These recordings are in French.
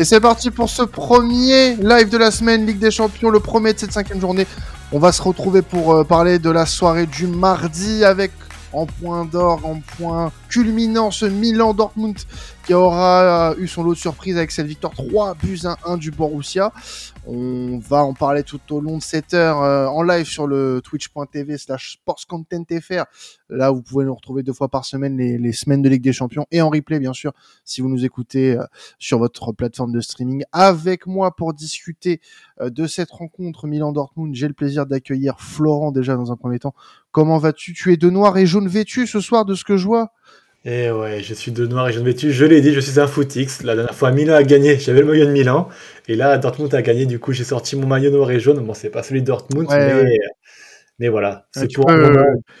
Et c'est parti pour ce premier live de la semaine, Ligue des Champions, le premier de cette cinquième journée. On va se retrouver pour euh, parler de la soirée du mardi avec en point d'or, en point culminant ce Milan Dortmund qui aura eu son lot de surprise avec cette victoire 3 buts à 1 du Borussia. On va en parler tout au long de cette heure euh, en live sur le twitch.tv slash sportscontentfr. Là, vous pouvez nous retrouver deux fois par semaine les, semaines de Ligue des Champions et en replay, bien sûr, si vous nous écoutez euh, sur votre plateforme de streaming. Avec moi pour discuter euh, de cette rencontre Milan-Dortmund, j'ai le plaisir d'accueillir Florent déjà dans un premier temps. Comment vas-tu? Tu es de noir et jaune vêtu ce soir de ce que je vois? Eh ouais, je suis de noir et jaune vêtu. Je l'ai dit, je suis un footix. La dernière fois, Milan a gagné, j'avais le maillot de Milan. Et là, Dortmund a gagné, du coup, j'ai sorti mon maillot noir et jaune. Bon, c'est pas celui de Dortmund, mais mais voilà, c'est tu, peux,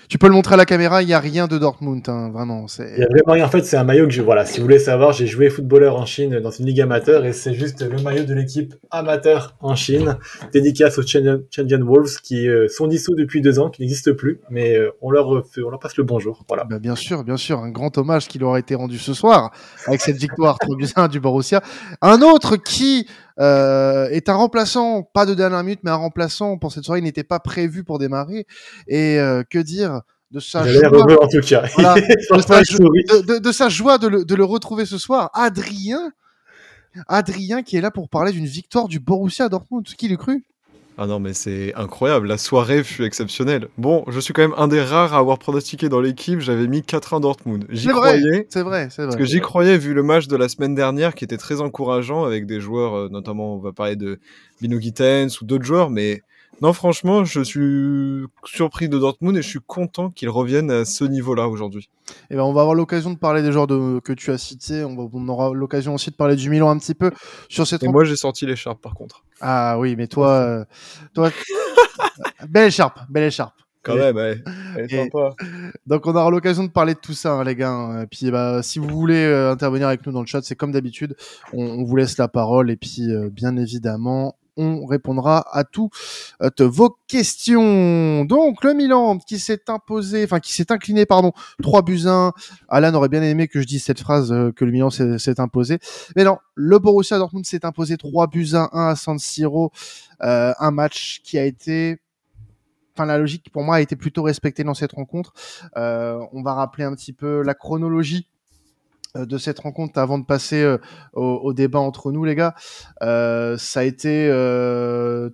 tu peux le montrer à la caméra, il n'y a rien de Dortmund, hein, vraiment. Il n'y a vraiment rien. En fait, c'est un maillot que je. Voilà, si vous voulez savoir, j'ai joué footballeur en Chine dans une ligue amateur et c'est juste le maillot de l'équipe amateur en Chine, dédicace aux Shenzhen Wolves qui euh, sont dissous depuis deux ans, qui n'existent plus, mais euh, on, leur on leur passe le bonjour. Voilà. Bah, bien sûr, bien sûr, un grand hommage qui leur a été rendu ce soir avec cette victoire 3 du Borussia. Un autre qui euh, est un remplaçant, pas de dernière minute, mais un remplaçant pour cette soirée. Il n'était pas prévu pour démarrer. Et euh, que dire de sa joie, en tout cas. de, sa joie de le, de le retrouver ce soir, Adrien. Adrien qui est là pour parler d'une victoire du Borussia Dortmund. Qui l'eût cru? Ah non, mais c'est incroyable. La soirée fut exceptionnelle. Bon, je suis quand même un des rares à avoir pronostiqué dans l'équipe. J'avais mis 4-1 Dortmund. J'y croyais. C'est vrai, c'est vrai. Parce que j'y croyais vu le match de la semaine dernière qui était très encourageant avec des joueurs, euh, notamment, on va parler de Bino ou d'autres joueurs, mais non, franchement, je suis surpris de Dortmund et je suis content qu'ils reviennent à ce niveau-là aujourd'hui. Et eh ben, on va avoir l'occasion de parler des joueurs de, que tu as cités. On, aura l'occasion aussi de parler du Milan un petit peu sur cette. Et moi, j'ai sorti l'écharpe par contre. Ah oui, mais toi, euh, toi, belle écharpe, belle écharpe. Quand même, sympa. Donc on aura l'occasion de parler de tout ça, hein, les gars. Et puis bah, si vous voulez euh, intervenir avec nous dans le chat, c'est comme d'habitude, on, vous laisse la parole. Et puis euh, bien évidemment, on répondra à toutes vos questions. Donc le Milan qui s'est imposé, enfin qui s'est incliné, pardon, 3 buts 1. Alan aurait bien aimé que je dise cette phrase euh, que le Milan s'est imposé. Mais non, le Borussia Dortmund s'est imposé 3 buts 1, 1 à San Siro. Euh, un match qui a été enfin la logique pour moi a été plutôt respectée dans cette rencontre. Euh, on va rappeler un petit peu la chronologie euh, de cette rencontre avant de passer euh, au, débat entre nous les gars. Euh, ça a été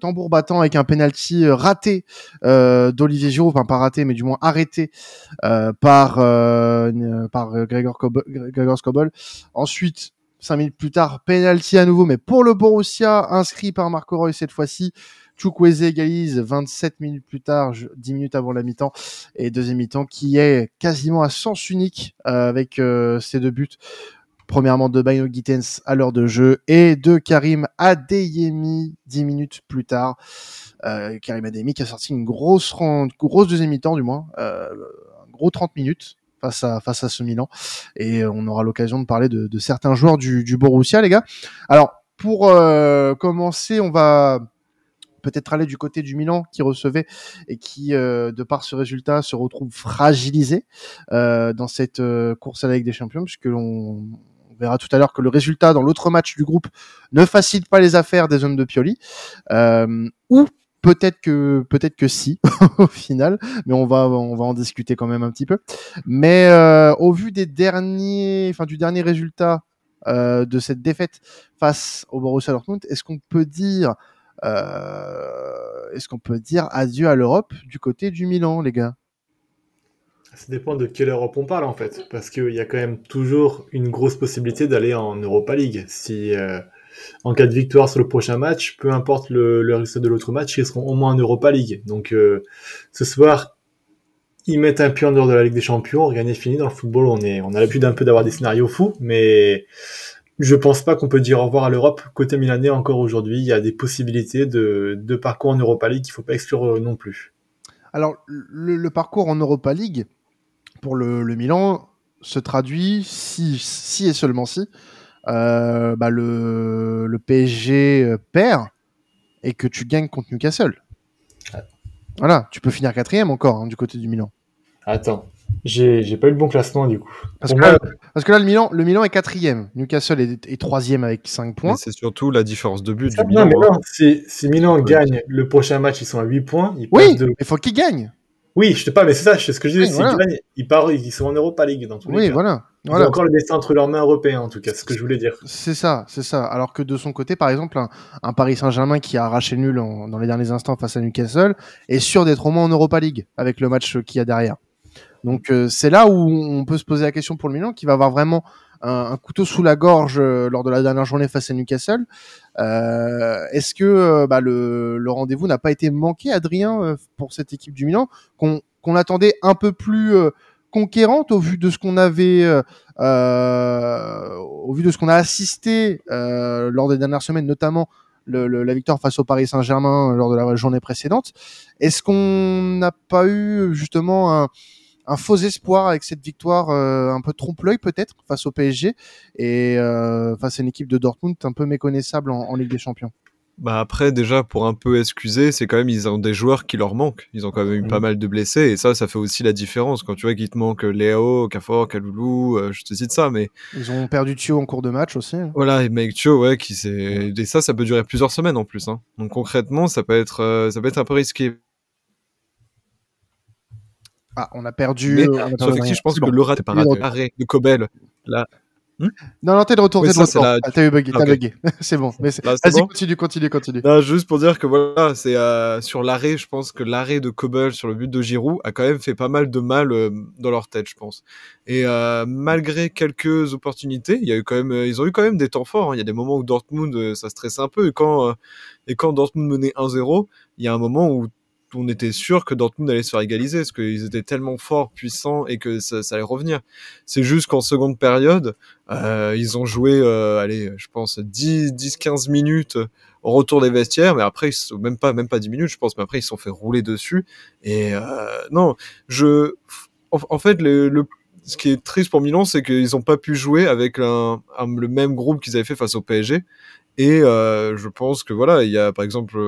tambour battant avec un penalty raté d'Olivier Giroud. Enfin pas raté mais du moins arrêté par par Gregor, Gregor Skobol ensuite cinq minutes plus tard penalty à nouveau mais pour le Borussia inscrit par Marco Roy cette fois-ci Chukwueze égalise 27 minutes plus tard, 10 minutes avant la mi-temps, et deuxième mi-temps qui est quasiment à sens unique euh, avec euh, ces deux buts. Premièrement de Baino Gittens à l'heure de jeu et de Karim Adeyemi 10 minutes plus tard. Euh, Karim Adeyemi qui a sorti une grosse, grosse deuxième mi-temps du moins, un gros 30 minutes face à face à ce Milan et on aura l'occasion de parler de, de, certains joueurs du, du Borussia les gars. Alors pour commencer, on va peut-être aller du côté du Milan qui recevait et qui, euh, de par ce résultat, se retrouve fragilisé euh, dans cette euh, course à la Ligue des Champions, puisque l'on verra tout à l'heure que le résultat dans l'autre match du groupe ne facilite pas les affaires des hommes de Pioli, ou peut-être que peut-être que si au final, mais on va on va en discuter quand même un petit peu. Mais au vu des derniers, enfin du dernier résultat de cette défaite face au Borussia Dortmund, est-ce qu'on peut dire est-ce qu'on peut dire adieu à l'Europe du côté du Milan, les gars? Ça dépend de quelle Europe on parle en fait, parce qu'il y a quand même toujours une grosse possibilité d'aller en Europa League. Si euh, en cas de victoire sur le prochain match, peu importe le, résultat de l'autre match, ils seront au moins en Europa League. Donc euh, ce soir, ils mettent un pied en dehors de la Ligue des Champions, rien n'est fini dans le football. On est, on a l'habitude un peu d'avoir des scénarios fous, mais je pense pas qu'on peut dire au revoir à l'Europe côté milanais encore aujourd'hui. Il y a des possibilités de, de parcours en Europa League qu'il faut pas exclure euh, non plus. Alors, le, parcours en Europa League pour le, Milan se traduit si, si et seulement si euh, bah le, le, PSG euh, perd et que tu gagnes contre Newcastle. Voilà, tu peux finir quatrième encore hein, du côté du Milan. Attends, J'ai j'ai pas eu le bon classement du coup. Parce que, moi, là, parce que là, le Milan, le Milan est quatrième. Newcastle est, est troisième avec 5 Mais points. c'est surtout la différence de but du non, Milan. mais hein. non, si, si Milan Ouais. gagne le prochain match, ils sont à 8 points. Ils Oui, de- mais il faut qu'il gagne. Oui, je sais pas, mais c'est ça, c'est ce que je disais. Oui, S'ils voilà. gagnent, ils, partent, ils sont en Europa League dans tous les Oui, cas. voilà. Ils voilà. ont encore le destin entre leurs mains européens, en tout cas, c'est ce que je voulais dire. C'est ça, c'est ça. Alors que de son côté, par exemple, un, un Paris Saint-Germain qui a arraché le nul en- dans les derniers instants face à Newcastle est sûr d'être au moins en Europa League avec le match qu'il y a derrière. Donc euh, c'est là où on peut se poser la question pour le Milan, qui va avoir vraiment un, couteau sous la gorge euh, lors de la dernière journée face à Newcastle. Euh, Est-ce que euh, bah, le, le rendez-vous n'a pas été manqué, Adrien, euh, pour cette équipe du Milan, qu'on attendait un peu plus euh, conquérante au vu de ce qu'on avait, au vu de ce qu'on a assisté lors des dernières semaines, notamment le, le- la victoire face au Paris Saint-Germain lors de la journée précédente? Est-ce qu'on n'a pas eu justement un, un faux espoir avec cette victoire euh, un peu trompe-l'œil peut-être face au PSG et euh, face à une équipe de Dortmund un peu méconnaissable en, en Ligue des Champions Bah après, déjà, pour un peu excuser, c'est quand même, ils ont des joueurs qui leur manquent. Ils ont quand même eu pas mal de blessés, et ça, ça fait aussi la différence. Quand tu vois qu'il te manque Léo, Cafor, Kaloulou, euh, je te cite ça, mais Ils ont perdu Thio en cours de match aussi. hein. voilà, et Mike Cho, ouais, qui c'est, et ça, ça peut durer plusieurs semaines en plus, hein. Donc concrètement, ça peut être, euh, ça peut être un peu risqué. Ah, on a perdu. Mais euh, on a perdu Sauf que Adrien. je pense que le rat, Il est de parade, retour. arrêt de Kobel, là, Non, non, t'es de retour, t'es de retour. la- Ah, t'as eu bugué, t'as ok. bugué. c'est bon. Vas-y, bon continue, continue, continue. Non, juste pour dire que voilà, c'est euh, sur l'arrêt, je pense que l'arrêt de Kobel sur le but de Giroud a quand même fait pas mal de mal euh, dans leur tête, je pense. Et euh, malgré quelques opportunités, il y a eu quand même, euh, ils ont eu quand même des temps forts. hein. Il y a des moments où Dortmund, euh, ça stressait un peu. Et quand, euh, et quand Dortmund menait 1-0, il y a un moment où on était sûr que Dortmund allait se faire égaliser parce qu'ils étaient tellement forts, puissants et que ça, allait revenir. C'est juste qu'en seconde période, euh, ils ont joué, euh, allez, je pense 10, 10, 15 minutes au retour des vestiaires, mais après, même pas, même pas 10 minutes, je pense, mais après, ils se sont fait rouler dessus. Et euh, non, je, en, fait, le, ce qui est triste pour Milan, c'est qu'ils n'ont pas pu jouer avec le même groupe qu'ils avaient fait face au PSG. Et je pense que voilà, il y a par exemple,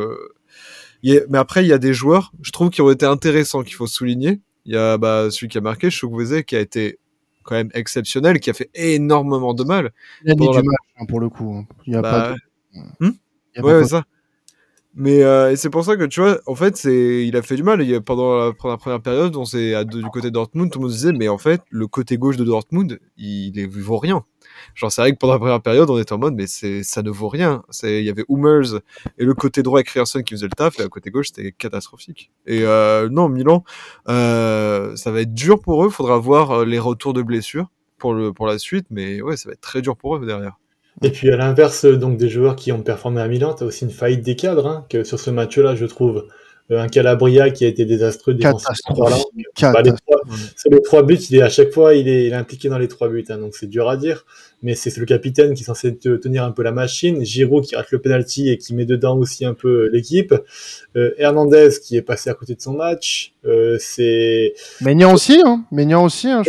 il y a- mais après, il y a des joueurs, je trouve, qui ont été intéressants, qu'il faut souligner. Il y a bah, celui qui a marqué, Chukwueze, qui a été quand même exceptionnel, qui a fait énormément de mal. Il a mis du la- match hein, pour le coup. hein. Il y a Bah, pas. de- Hmm il y a Ouais, pas ouais, de- ça. Mais euh, c'est pour ça que tu vois, en fait, c'est il a fait du mal. Il pendant la première, période, on s'est du côté de Dortmund, tout le monde se disait, mais en fait, le côté gauche de Dortmund, il, il vaut rien. Genre, c'est vrai que pendant la première période, on était en mode, mais c'est ça ne vaut rien. C'est il y avait Hummels et le côté droit avec Ryerson qui faisait le taf, et le côté gauche, c'était catastrophique. Et euh, non, Milan, euh, ça va être dur pour eux. Faudra voir euh, les retours de blessures pour le pour la suite, mais ouais, ça va être très dur pour eux derrière. Et puis à l'inverse donc des joueurs qui ont performé à Milan, tu as aussi une faillite des cadres hein, que sur ce match-là, je trouve. Euh, un Calabria qui a été désastreux défensivement. Bah, les trois- sur les trois buts, il est à chaque fois, il est, il est impliqué dans les trois buts, hein, donc c'est dur à dire. Mais c'est le capitaine qui est censé te- tenir un peu la machine. Giroud qui rate le penalty et qui met dedans aussi un peu euh, l'équipe. Euh, Hernandez qui est passé à côté de son match. Euh, c'est Maignan aussi, hein. Maignan aussi. Hein,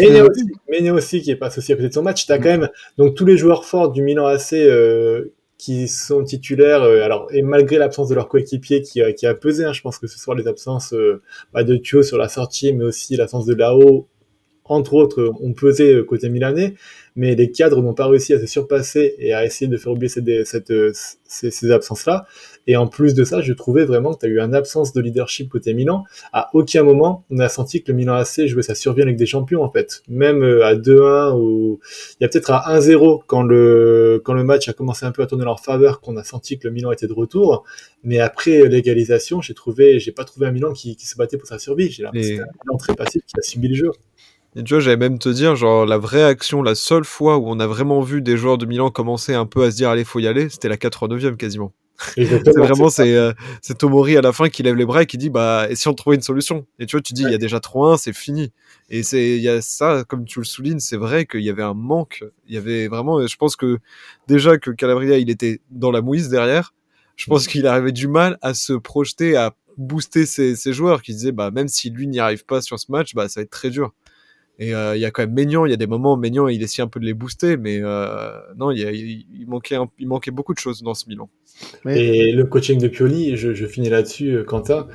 aussi, qui est passé aussi à côté de son match. T'as quand même donc tous les joueurs forts du Milan AC euh, qui sont titulaires. euh, alors et malgré l'absence de leur coéquipier qui a, qui a pesé, hein, je pense que ce soir les absences euh, bah, de Thio sur la sortie, mais aussi l'absence de Lao, entre autres, euh, ont pesé euh, côté milanais. Mais les cadres n'ont pas réussi à se surpasser et à essayer de faire oublier cette, euh, ces absences-là. Et en plus de ça, je trouvais vraiment que tu as eu une absence de leadership côté Milan. À aucun moment, on a senti que le Milan AC jouait sa survie avec des champions, en fait. Même euh, à 2-1 ou il y a peut-être à 1-0 quand le, quand le match a commencé un peu à tourner en leur faveur, qu'on a senti que le Milan était de retour. Mais après l'égalisation, j'ai trouvé, j'ai pas trouvé un Milan qui, qui se battait pour sa survie. J'ai l'impression Et- que c'était un Milan très passif qui a subi le jeu. Et tu vois, j'allais même te dire, genre, la vraie action, la seule fois où on a vraiment vu des joueurs de Milan commencer un peu à se dire, allez, faut y aller, c'était la 89e quasiment. C'est vraiment, c'est euh, Tomori à la fin qui lève les bras et qui dit, bah, et si on trouvait une solution? Et tu vois, tu dis, il y a déjà 3-1, c'est fini. Et c'est, il y a ça, comme tu le soulignes, c'est vrai qu'il y avait un manque. Il y avait vraiment, je pense que déjà que Calabria, il était dans la mouise derrière, je pense qu'il avait du mal à se projeter, à booster ses, ses joueurs qui disaient, bah, même si lui n'y arrive pas sur ce match, bah, ça va être très dur. Et euh, il y a quand même Maignan, il y a des moments où Maignan il essaie un peu de les booster, mais euh, non, il, y a, il, manquait il manquait beaucoup de choses dans ce Milan. Et le coaching de Pioli, je, je finis là-dessus, euh, Quentin,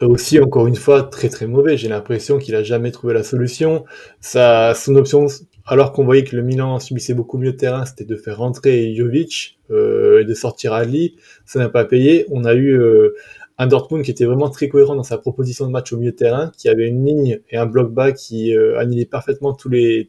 aussi encore une fois très très mauvais. J'ai l'impression qu'il a jamais trouvé la solution. Sa, son option, alors qu'on voyait que le Milan subissait beaucoup mieux de terrain, c'était de faire rentrer Jovic euh, et de sortir Ali. Ça n'a pas payé. On a eu euh, un Dortmund qui était vraiment très cohérent dans sa proposition de match au milieu de terrain, qui avait une ligne et un bloc bas qui euh, parfaitement toutes les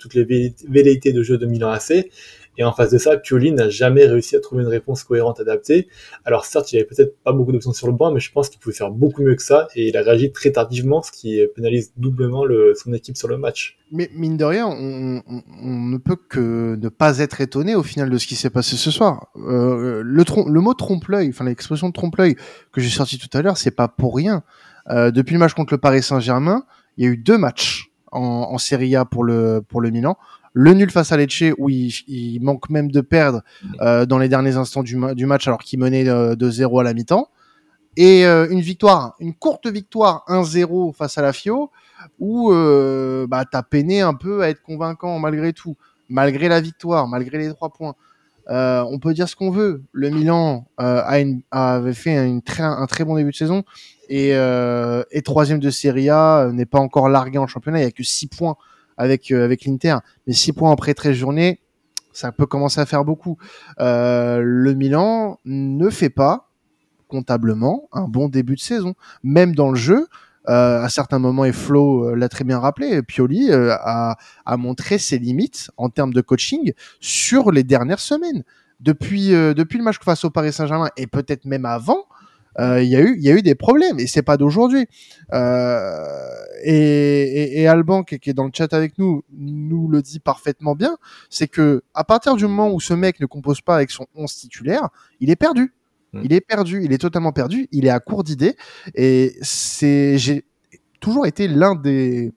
velléités de jeu de Milan AC. Et en face de ça, Pioli n'a jamais réussi à trouver une réponse cohérente adaptée. Alors certes, il n'y avait peut-être pas beaucoup d'options sur le banc, mais je pense qu'il pouvait faire beaucoup mieux que ça. Et il a réagi très tardivement, ce qui pénalise doublement le, son équipe sur le match. Mais mine de rien, on, on, ne peut que ne pas être étonné au final de ce qui s'est passé ce soir. Euh, le, le mot trompe-l'œil, enfin l'expression de trompe-l'œil que j'ai sorti tout à l'heure, c'est pas pour rien. Euh, depuis le match contre le Paris Saint-Germain, il y a eu deux matchs en, en Serie A pour le pour le Milan le nul face à Lecce où il, il manque même de perdre euh, dans les derniers instants du, du match alors qu'il menait euh, de 0 à la mi-temps et euh, une victoire, une courte victoire 1-0 face à la Fio où bah t'as peiné un peu à être convaincant malgré tout, malgré la victoire, malgré les trois points. Euh, on peut dire ce qu'on veut. Le Milan a une, avait fait une très, un très bon début de saison et, et troisième de Serie A n'est pas encore largué en championnat. Il y a que six points avec euh, avec l'Inter. Mais 6 points après 13 journées, ça peut commencer à faire beaucoup. Euh, le Milan ne fait pas comptablement un bon début de saison, même dans le jeu. Euh, à certains moments, et Flo l'a très bien rappelé, Pioli a, a, montré ses limites en termes de coaching sur les dernières semaines. Depuis, depuis le match face au Paris Saint-Germain et peut-être même avant, il y a eu il y a eu des problèmes et c'est pas d'aujourd'hui euh, et, et, et, Alban qui, est dans le chat avec nous nous le dit parfaitement bien c'est que à partir du moment où ce mec ne compose pas avec son 11 titulaire il est perdu mmh. il est perdu il est totalement perdu il est à court d'idées et c'est j'ai toujours été l'un des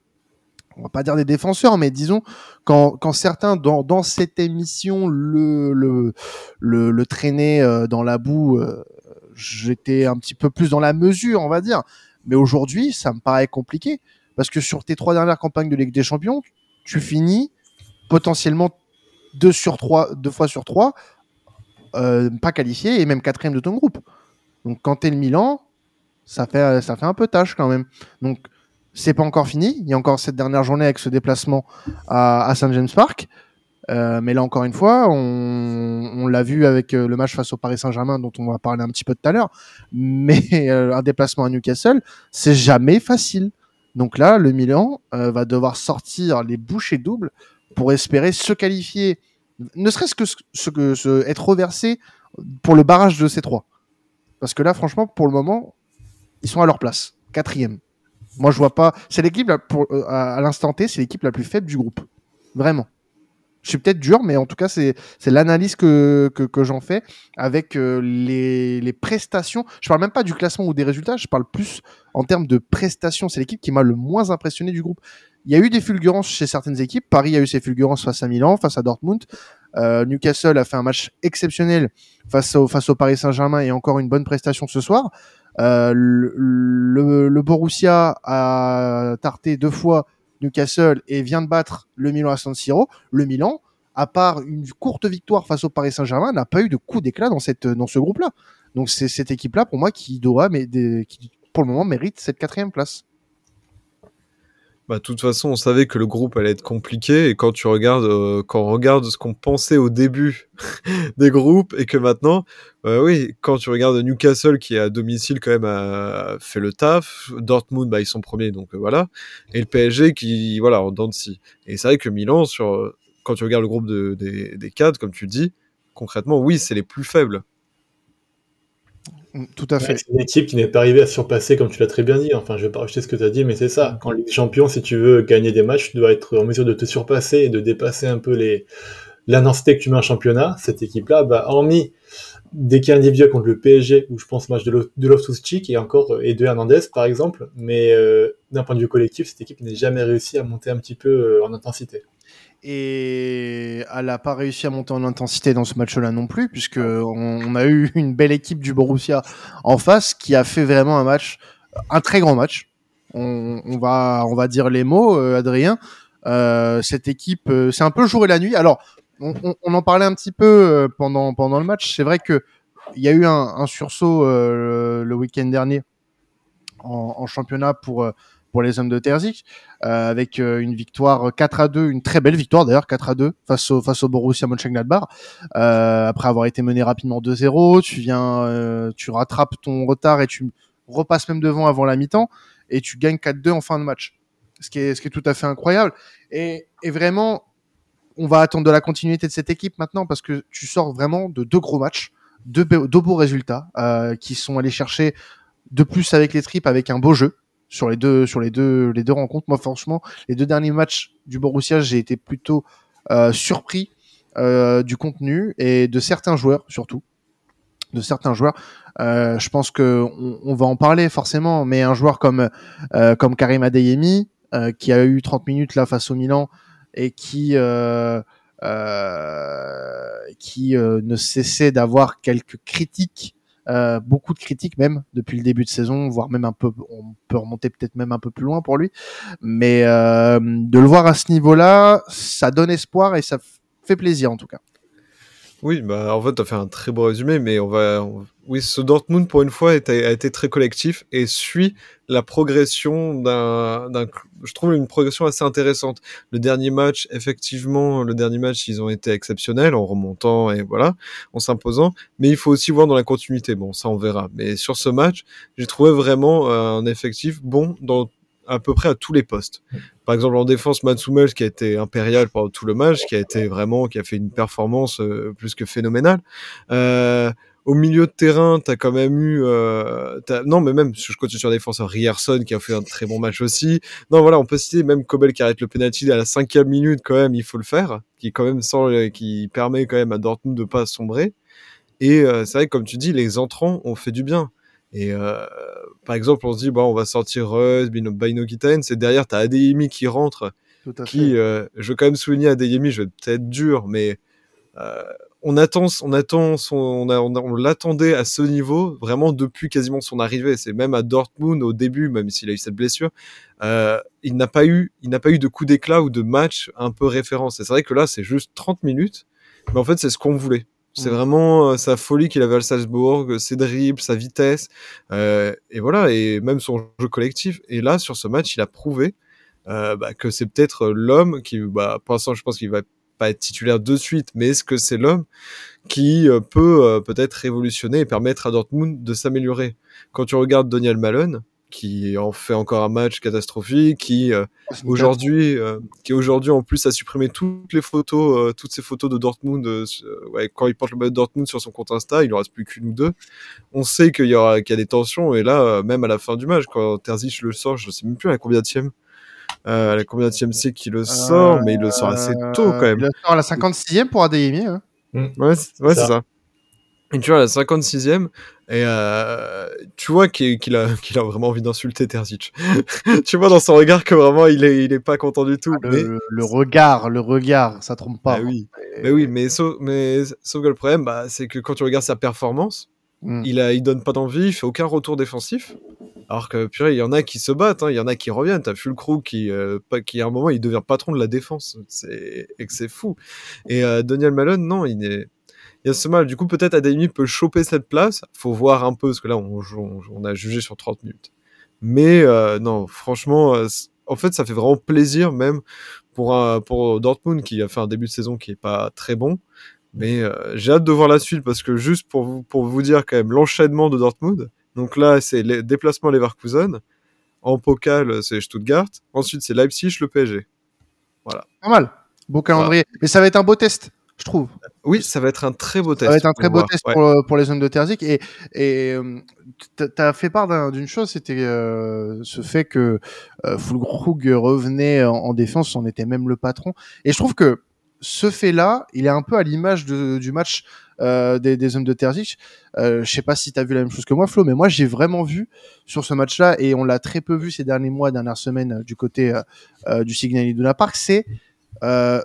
on va pas dire des défenseurs, mais disons quand, quand certains dans, dans cette émission le le le, le traînaient euh, dans la boue euh, j'étais un petit peu plus dans la mesure, on va dire. Mais aujourd'hui, ça me paraît compliqué parce que sur tes trois dernières campagnes de Ligue des Champions, tu finis potentiellement deux sur trois, deux fois sur trois, euh, pas qualifié et même quatrième de ton groupe. Donc quand t'es le Milan, ça fait ça fait un peu tâche quand même. Donc c'est pas encore fini. Il y a encore cette dernière journée avec ce déplacement à, à Saint James Park. Euh, mais là encore une fois, on, on l'a vu avec euh, le match face au Paris Saint-Germain dont on va parler un petit peu tout à l'heure. Mais euh, un déplacement à Newcastle, c'est jamais facile. Donc là, le Milan euh, va devoir sortir les bouchées doubles pour espérer se qualifier, ne serait-ce que ce que ce, être reversé pour le barrage de ces trois. Parce que là, franchement, pour le moment, ils sont à leur place, quatrième. Moi, je vois pas. C'est l'équipe pour à l'instant T, c'est l'équipe la plus faible du groupe, vraiment je suis peut-être dur, mais en tout cas, c'est l'analyse que, que, que j'en fais avec euh, les, les prestations. Je parle même pas du classement ou des résultats, je parle plus en termes de prestations. C'est l'équipe qui m'a le moins impressionné du groupe. Il y a eu des fulgurances chez certaines équipes. Paris a eu ses fulgurances face à Milan, face à Dortmund. Euh, Newcastle a fait un match exceptionnel face au, face au Paris Saint-Germain et encore une bonne prestation ce soir. Euh, le, le, le Borussia a tarté deux fois Newcastle et vient de battre le Milan à San Siro, le Milan, à part une courte victoire face au Paris Saint-Germain, n'a pas eu de coup d'éclat dans ce groupe-là. Donc c'est cette équipe-là pour moi qui doit, mais qui pour le moment mérite cette quatrième place. Bah, de toute façon, on savait que le groupe allait être compliqué et quand tu regardes, euh, quand on regarde ce qu'on pensait au début des groupes et que maintenant, euh, oui, quand tu regardes Newcastle qui est à domicile quand même a fait le taf, Dortmund, bah ils sont premiers donc euh, voilà, et le PSG qui voilà en dents de. Et c'est vrai que Milan sur quand tu regardes le groupe de, des, des cadres, comme tu dis, concrètement, oui, c'est les plus faibles. Tout à fait. Ouais, c'est une équipe qui n'est pas arrivée à surpasser, comme tu l'as très bien dit. Enfin, je vais pas rejeter ce que tu as dit, mais c'est ça. Quand Ligue des Champions, si tu veux gagner des matchs, tu dois être en mesure de te surpasser et de dépasser un peu les l'intensité que tu mets en championnat. Cette équipe-là, bah, hormis des cas individuels contre le PSG, où je pense match de Loftus-Cheek et encore et de Hernandez, par exemple. Mais euh, d'un point de vue collectif, cette équipe n'a jamais réussi à monter un petit peu euh, en intensité et elle n'a pas réussi à monter en intensité dans ce match-là non plus, puisque on, a eu une belle équipe du Borussia en face qui a fait vraiment un match, un très grand match. On, va, on va dire les mots, euh, Adrien. Euh, cette équipe, euh, c'est un peu le jour et la nuit. Alors, on, en parlait un petit peu pendant pendant le match. C'est vrai que il y a eu un, sursaut le, week-end dernier en, championnat pour les hommes de Terzic, euh, avec euh, une victoire 4 à 2, une très belle victoire d'ailleurs 4 à 2 face au face au Borussia Mönchengladbach. Euh, après avoir été mené rapidement 2-0, tu viens, euh, tu rattrapes ton retard et tu repasses même devant avant la mi-temps et tu gagnes 4-2 en fin de match. Ce qui est ce qui est tout à fait incroyable et, et vraiment on va attendre de la continuité de cette équipe maintenant parce que tu sors vraiment de deux gros matchs, deux, deux beaux résultats qui sont allés chercher de plus avec les tripes avec un beau jeu sur les deux sur les deux les deux rencontres. Moi franchement, les deux derniers matchs du Borussia, j'ai été plutôt euh, surpris euh, du contenu et de certains joueurs surtout de certains joueurs. Euh, je pense que on, on va en parler forcément, mais un joueur comme comme Karim Adeyemi qui a eu 30 minutes là face au Milan et qui qui ne cessait d'avoir quelques critiques, euh, beaucoup de critiques même depuis le début de saison, voire même un peu, on peut remonter peut-être même un peu plus loin pour lui. Mais euh, de le voir à ce niveau-là, ça donne espoir et ça fait plaisir en tout cas. Oui, bah en fait, tu as fait un très beau résumé, mais on va. Oui, ce Dortmund, pour une fois, est- a été très collectif et suit la progression d'un. Je trouve une progression assez intéressante. Le dernier match, effectivement, le dernier match, ils ont été exceptionnels en remontant et voilà, en s'imposant. Mais il faut aussi voir dans la continuité. Bon, ça, on verra. Mais sur ce match, j'ai trouvé vraiment euh, un effectif bon dans à peu près à tous les postes. Par exemple, en défense, Mats Hummels, qui a été impérial pendant tout le match, qui a été vraiment, qui a fait une performance euh, plus que phénoménale. Euh, au milieu de terrain, t'as quand même eu, euh, non, mais même, je continue sur la défense, Rierson qui a fait un très bon match aussi. Non, voilà, on peut citer même Kobel qui arrête le penalty à la cinquième minute quand même, il faut le faire, qui quand même sans, qui permet quand même à Dortmund de pas sombrer. Et euh, c'est vrai que comme tu dis, les entrants ont fait du bien. Et euh, par exemple, on se dit, bon, on va sortir Reus, Bino, Gitaen, c'est derrière, t'as Adeyemi qui rentre, qui, je veux quand même souligner Adeyemi, je vais peut-être dur, mais on attend, on attend son, on, a- on, a- on l'attendait à ce niveau vraiment depuis quasiment son arrivée. C'est même à Dortmund au début, même s'il a eu cette blessure, euh, il n'a pas eu, il n'a pas eu de coup d'éclat ou de match un peu référence. Et c'est vrai que là, c'est juste 30 minutes, mais en fait, c'est ce qu'on voulait. C'est Mm. vraiment euh, sa folie qu'il avait à Salzbourg, ses dribbles, sa vitesse, euh, et voilà, et même son jeu collectif. Et là, sur ce match, il a prouvé euh, bah, que c'est peut-être l'homme qui, bah, pour l'instant, je pense qu'il va pas être titulaire de suite, mais est-ce que c'est l'homme qui euh, peut euh, peut-être révolutionner et permettre à Dortmund de s'améliorer? Quand tu regardes Daniel Malone, qui en fait encore un match catastrophique, qui euh, aujourd'hui, euh, qui aujourd'hui en plus a supprimé toutes les photos, euh, toutes ces photos de Dortmund, ouais, quand il porte le maillot de Dortmund sur son compte Insta, il en reste plus qu'une ou deux. On sait qu'il y aura, qu'il y a des tensions, et là, même à la fin du match, quand Terzic le sort, je sais même plus à combien de euh, à la combien de c'est qu'il le sort, mais il le sort assez tôt quand même. Il le sort à la 56e pour Adeyemi. Hein. Ouais, c'est ouais, Ça. c'est ça. Et tu vois, à la 56e, et euh, tu vois qu'il a, qu'il a vraiment envie d'insulter Terzic. tu vois dans son regard que vraiment il est, il est pas content du tout. Le, mais, le- le regard, le regard, ça trompe pas. bah oui, mais oui, mais sauf, mais sauf que le problème, bah, c'est que quand tu regardes sa performance, Mm. il a, il donne pas d'envie, il fait aucun retour défensif. Alors que purée, il y en a qui se battent, hein, il y en a qui reviennent. T'as Fulcrou qui, euh, qui à un moment, il devient patron de la défense. C'est et que c'est fou. Et euh, Daniel Malone, non, il est, il y a ce mal. Du coup, peut-être Adeyemi peut choper cette place. Faut voir un peu, parce que là, on, a jugé sur 30 minutes. Mais euh, non, franchement, euh, en fait, ça fait vraiment plaisir, même pour, pour Dortmund qui a fait un début de saison qui est pas très bon. Mais euh, j'ai hâte de voir la suite parce que juste pour vous, pour vous dire quand même l'enchaînement de Dortmund. Donc là, c'est les déplacements Leverkusen. En pokal, c'est Stuttgart. Ensuite, c'est Leipzig, le PSG. Pas mal. Beau calendrier. Mais ça va être un beau test, je trouve. Oui, ça va être un très beau test. Ça va être un très beau voir. test Ouais. pour, euh, pour les zones de Terzic. Et, et euh, t'as- t'as fait part d'un- d'une chose, c'était euh, ce fait que euh, Fulkrug revenait en, en défense, on était même le patron. Et je trouve que ce fait-là, il est un peu à l'image du match euh, des, hommes de Terzic. Euh, je sais pas si tu as vu la même chose que moi, Flo, mais moi j'ai vraiment vu sur ce match-là, et on l'a très peu vu ces derniers mois, dernières semaines, euh, du côté euh, du Signal Iduna Park, c'est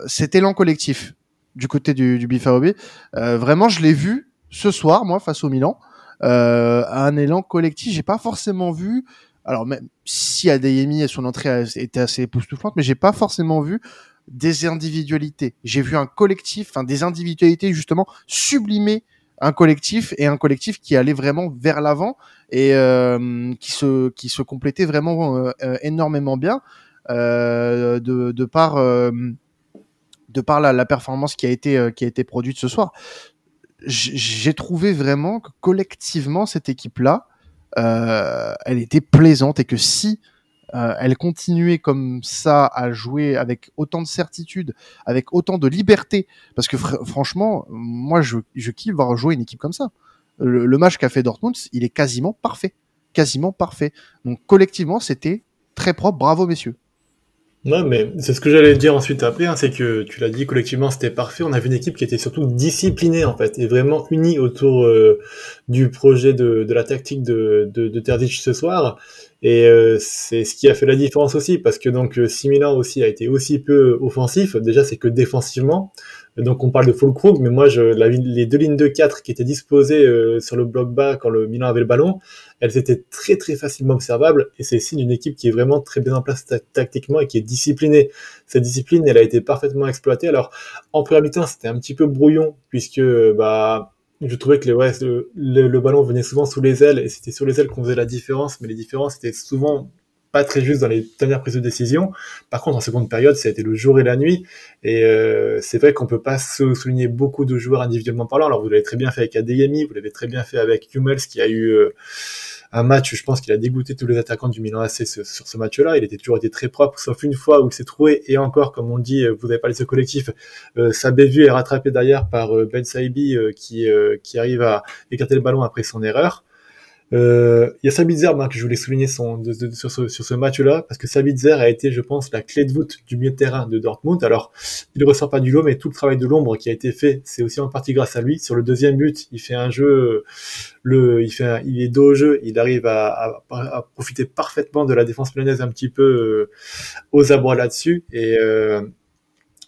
cet élan collectif du côté du, du BFAOB. Vraiment, je l'ai vu ce soir, moi, face au Milan, un élan collectif. J'ai pas forcément vu alors même si Adeyemi et son entrée était assez époustouflante, mais j'ai pas forcément vu des individualités. J'ai vu un collectif, enfin des individualités justement sublimer un collectif et un collectif qui allait vraiment vers l'avant et euh, qui se qui se complétait vraiment euh, euh, énormément bien de, de par de par la, performance qui a été qui a été produite ce soir. J'ai trouvé vraiment que collectivement cette équipe là, elle était plaisante et que si euh, elle continuait comme ça à jouer avec autant de certitude, avec autant de liberté, parce que franchement, moi je, je kiffe voir jouer une équipe comme ça. Le, match qu'a fait Dortmund, il est quasiment parfait, quasiment parfait. Donc collectivement, c'était très propre. Bravo messieurs. Non, mais c'est ce que j'allais dire ensuite après, hein, c'est que tu l'as dit collectivement, c'était parfait. On avait une équipe qui était surtout disciplinée en fait, et vraiment unie autour euh, du projet de, la tactique de, de, ce soir. Et euh, c'est ce qui a fait la différence aussi, parce que donc euh, si Milan aussi a été aussi peu offensif, déjà c'est que défensivement. Donc on parle de Fulkrug, mais moi je, la, les deux lignes de 4 qui étaient disposées euh, sur le bloc bas quand le Milan avait le ballon, elles étaient très très facilement observables et c'est signe d'une équipe qui est vraiment très bien en place tactiquement et qui est disciplinée. Cette discipline, elle a été parfaitement exploitée. Alors en première mi-temps, c'était un petit peu brouillon puisque bah je trouvais que le, le, ballon venait souvent sous les ailes et c'était sur les ailes qu'on faisait la différence, mais les différences étaient souvent pas très justes dans les dernières prises de décision. Par contre, en seconde période, ça a été le jour et la nuit. Et euh, c'est vrai qu'on peut pas souligner beaucoup de joueurs individuellement parlant. Alors, vous l'avez très bien fait avec Adeyemi, vous l'avez très bien fait avec Hummels, qui a eu euh, un match, je pense qu'il a dégoûté tous les attaquants du Milan AC sur ce match-là. Il était toujours été très propre, sauf une fois où il s'est trouvé, et encore, comme on dit, vous avez parlé de ce collectif, euh, sa bévue est rattrapé derrière par euh, Ben Saibi euh, qui, euh, qui arrive à écarter le ballon après son erreur. Euh, il y a Sabitzer que je voulais souligner son, sur ce, match-là, parce que Sabitzer a été, je pense, la clé de voûte du milieu de terrain de Dortmund. Alors, il ne ressort pas du lot, mais tout le travail de l'ombre qui a été fait, c'est aussi en partie grâce à lui. Sur le deuxième but, il fait un jeu, le, il fait, il est dos au jeu, il arrive à, à, profiter parfaitement de la défense polonaise un petit peu euh, aux abois là-dessus. Et euh,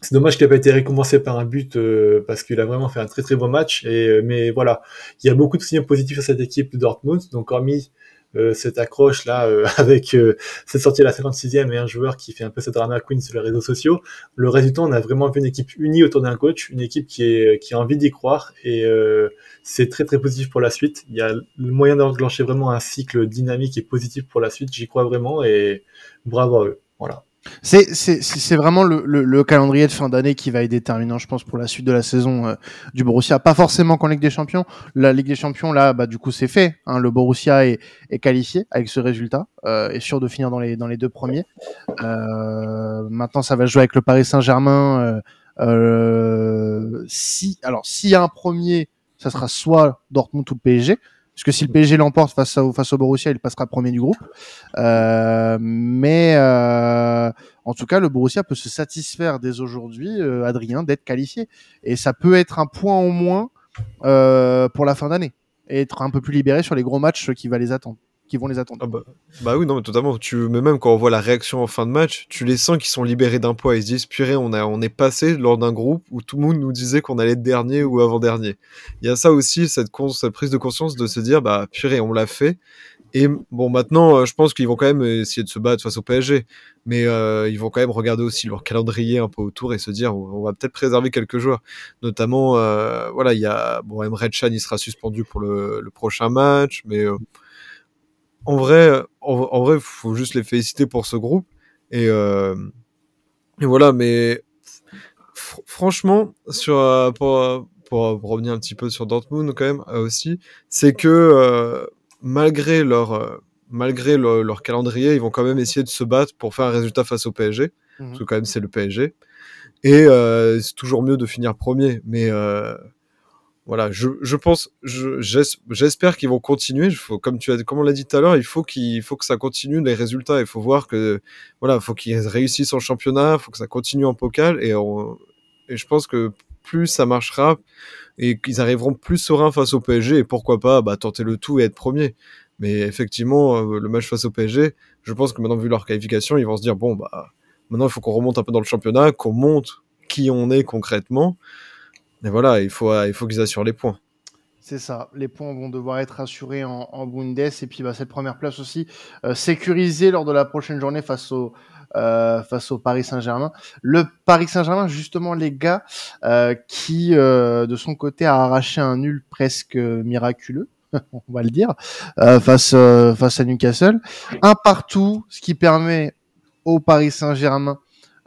c'est dommage qu'il n'ait pas été récompensé par un but euh, parce qu'il a vraiment fait un très très bon match. Et, euh, mais voilà, il y a beaucoup de signaux positifs à cette équipe de Dortmund. Donc hormis euh, cette accroche là avec cette sortie à la 56e et un joueur qui fait un peu cette drama queen sur les réseaux sociaux, le résultat on a vraiment vu une équipe unie autour d'un coach, une équipe qui, est, qui a envie d'y croire et c'est très très positif pour la suite. Il y a le moyen d'enclencher vraiment un cycle dynamique et positif pour la suite, j'y crois vraiment et bravo à eux. Voilà. C'est vraiment le, le, le, calendrier de fin d'année qui va être déterminant, je pense, pour la suite de la saison euh, du Borussia. Pas forcément qu'en Ligue des Champions. La Ligue des Champions, là, bah, du coup, c'est fait. Hein. Le Borussia est, qualifié avec ce résultat, euh, sûr de finir dans les, dans les deux premiers. Euh, maintenant, ça va jouer avec le Paris Saint-Germain. Euh, si, alors, s'il y a un premier, ça sera soit Dortmund ou PSG. Parce que si le PSG l'emporte face, au, face au Borussia, il passera premier du groupe. Euh, mais euh, en tout cas, le Borussia peut se satisfaire dès aujourd'hui, euh, Adrien, d'être qualifié. Et ça peut être un point au moins pour la fin d'année. Et être un peu plus libéré sur les gros matchs qui va les attendre qui vont les attendre. Ah bah, bah, oui, non, mais totalement. Tu, mais même quand on voit la réaction en fin de match, tu les sens qu'ils sont libérés d'un poids. Ils se disent, purée, on, a, on est passé lors d'un groupe où tout le monde nous disait qu'on allait être dernier ou avant-dernier. Il y a ça aussi, cette, prise de conscience de se dire, bah purée, on l'a fait. Et bon, maintenant, euh, je pense qu'ils vont quand même essayer de se battre face au PSG, mais euh, ils vont quand même regarder aussi leur calendrier un peu autour et se dire, on va peut-être préserver quelques joueurs. Notamment, euh, voilà, il y a bon, Emre Can, il sera suspendu pour le, prochain match, mais en vrai, en, vrai, faut juste les féliciter pour ce groupe. Et, euh, et voilà, mais franchement, sur euh, pour, pour, revenir un petit peu sur Dortmund quand même euh, aussi, c'est que euh, malgré leur malgré leur, calendrier, ils vont quand même essayer de se battre pour faire un résultat face au PSG, mmh parce que quand même c'est le PSG. Et c'est toujours mieux de finir premier, mais voilà, je, je pense, j'espère qu'ils vont continuer. Faut, comme tu as, comme on l'a dit tout à l'heure, il faut qu'il faut que ça continue les résultats. Il faut voir que, voilà, faut qu'ils réussissent en championnat, faut que ça continue en pokal, et, et je pense que plus ça marchera et qu'ils arriveront plus sereins face au PSG et pourquoi pas bah, tenter le tout et être premier. Mais effectivement, euh, le match face au PSG, je pense que maintenant vu leur qualification, ils vont se dire bon bah maintenant il faut qu'on remonte un peu dans le championnat, qu'on monte qui on est concrètement et voilà, il faut, il faut qu'ils assurent les points. C'est ça. Les points vont devoir être assurés en, en Bundes et puis bah, cette première place aussi euh, sécurisée lors de la prochaine journée face au euh, face au Paris Saint-Germain. Le Paris Saint-Germain, justement, les gars, euh, qui euh, de son côté a arraché un nul presque miraculeux. on va le dire, euh, face euh, face à Newcastle, un partout, ce qui permet au Paris Saint-Germain